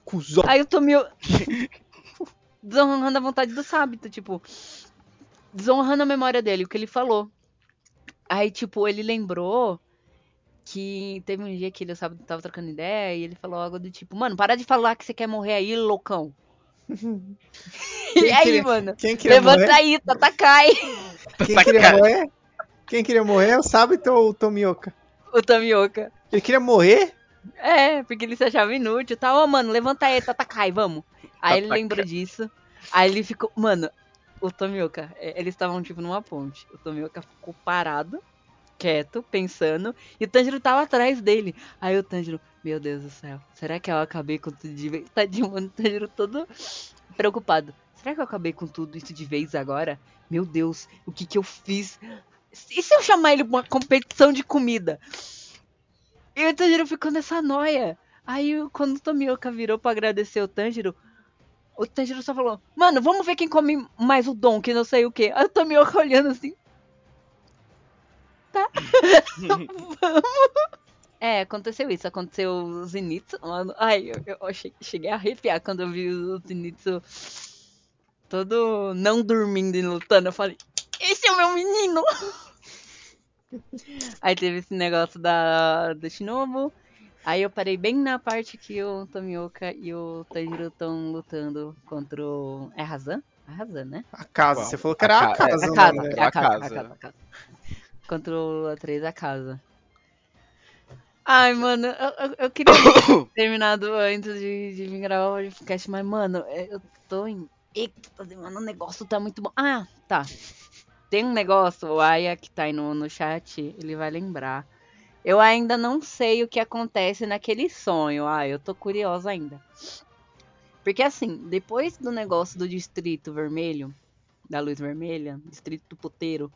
Cusão. Aí o Tomio. desonrando a vontade do Sábito, tipo. Desonrando a memória dele, o que ele falou. Aí, tipo, ele lembrou que teve um dia que ele sabe, tava trocando ideia e ele falou algo do tipo, mano, para de falar que você quer morrer aí, loucão. E aí, queria- mano, Quem queria levanta morrer? aí, Tatakai. Quem queria morrer? Quem queria morrer é o Sabito ou o Tomioka? O Tomioka. Ele queria morrer? É, porque ele se achava inútil e tal. Ô, mano, levanta aí, Tatakai, vamos. Aí ele lembrou disso. Aí ele ficou. Mano, o Tomioka, é, eles estavam tipo numa ponte. O Tomioka ficou parado, quieto, pensando, e o Tanjiro tava atrás dele. Aí o Tanjiro, meu Deus do céu, será que eu acabei com tudo de vez? Tadinho, mano, o Tanjiro todo preocupado. Será que eu acabei com tudo isso de vez agora? Meu Deus, o que que eu fiz? E se eu chamar ele pra uma competição de comida? E o Tanjiro ficou nessa noia. Aí quando o Tomioka virou pra agradecer o Tanjiro, o Tanjiro só falou, mano, vamos ver quem come mais o Dom, que não sei o que. Aí o Tomioka olhando assim. Tá. vamos. É, aconteceu isso. Aconteceu o Zenitsu. Mano. Ai, eu, eu cheguei a arrepiar quando eu vi o Zenitsu todo não dormindo e lutando. Eu falei, esse é o meu menino! Aí teve esse negócio da, do Shinobu. Aí eu parei bem na parte que o Tomioka e o Tanjiro estão lutando contra o. É Razan? É Razan, né? A casa. Qual? Você falou que era a, A casa. ca- é, A casa, né? é a A casa, casa. a casa, a casa. Contra o A3 a casa. Ai, mano, eu, eu, eu queria ter terminado antes de, de vir gravar o podcast, mas, mano, é, eu tô em êxtase, mano, o negócio tá muito bom. Ah, tá. Tem um negócio, o Aya que tá aí no, no chat, ele vai lembrar. Eu ainda não sei o que acontece naquele sonho. Ah, eu tô curiosa ainda. Porque assim, depois do negócio do Distrito Vermelho, da Luz Vermelha, Distrito do Puteiro,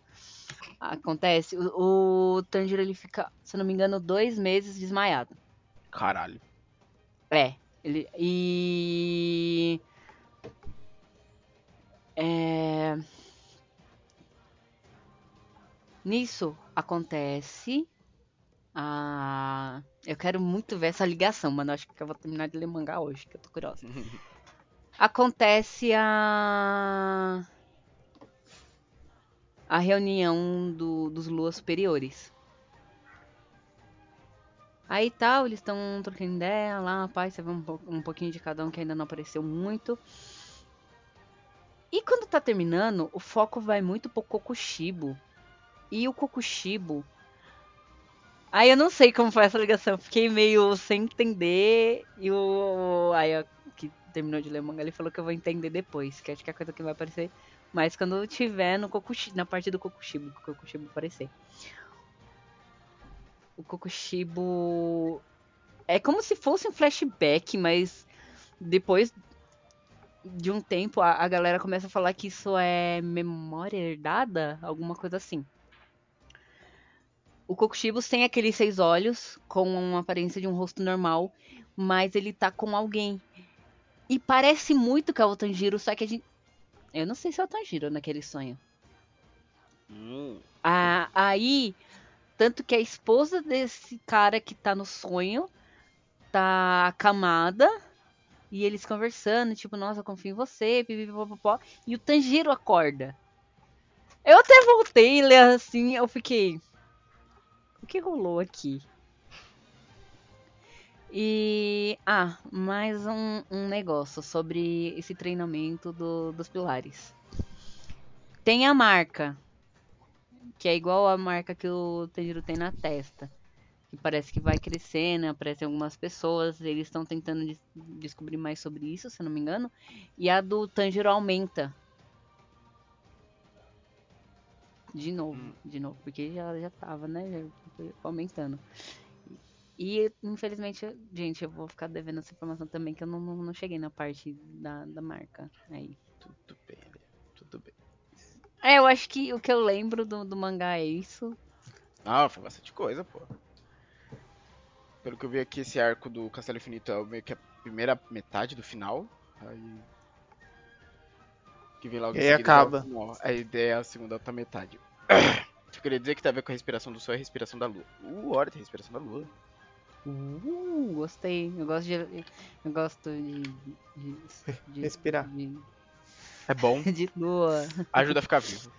acontece, o, o Tanjiro ele fica, se não me engano, dois meses desmaiado. Caralho. É, ele e é... nisso acontece a eu quero muito ver essa ligação, mano. Acho que eu vou terminar de ler mangá hoje, que eu tô curiosa. Acontece a a reunião do- dos luas superiores. Aí tal, eles estão trocando ideia lá, pai, você vê um, um pouquinho de cada um que ainda não apareceu muito. E quando tá terminando, o foco vai muito pro Kokushibo. E o Kokushibo. Aí eu não sei como foi essa ligação, fiquei meio sem entender. E o. Aí que terminou de ler o mangá, ele falou que eu vou entender depois, que acho que é a coisa que vai aparecer. Mas quando tiver no Kokushibo, na parte do Kokushibo, o Kokushibo aparecer. O Kokushibo é como se fosse um flashback, mas depois de um tempo a, a galera começa a falar que isso é memória herdada, alguma coisa assim. O Kokushibo tem aqueles seis olhos com uma aparência de um rosto normal, mas ele tá com alguém. E parece muito que é o Tanjiro, só que a gente. Eu não sei se é o Tanjiro naquele sonho. Hum, Ah, aí, tanto que a esposa desse cara que tá no sonho tá acamada e eles conversando, tipo, nossa, eu confio em você, pipipipopopó, e o Tanjiro acorda. Eu até voltei assim, eu fiquei. O que rolou aqui? E. Ah, mais um, um negócio sobre esse treinamento do- dos pilares. Tem a marca que é igual a marca que o Tanjiro tem na testa. Que parece que vai crescendo, aparecem algumas pessoas, eles estão tentando des- descobrir mais sobre isso, se não me engano. E a do Tanjiro aumenta. De novo, Hum. de novo, porque já, já tava, né? Já foi aumentando. E, infelizmente, gente, eu vou ficar devendo essa informação também, que eu não, não, não cheguei na parte da, da marca. Aí. tudo bem, Lê, tudo bem. É, eu acho que o que eu lembro do, do mangá é isso. Ah, foi bastante coisa, pô. Pelo que eu vi aqui, esse arco do Castelo Infinito é meio que a primeira metade do final. Aí. Que vem logo E aí seguida, acaba. A ideia é a segunda outra metade. Eu queria dizer que tem a ver com a respiração do sol e a respiração da lua. Uh, olha, tem a respiração da lua. Uh, gostei. Eu gosto de. Eu gosto de. de, de Respirar. De, É bom. de lua. Ajuda a ficar vivo.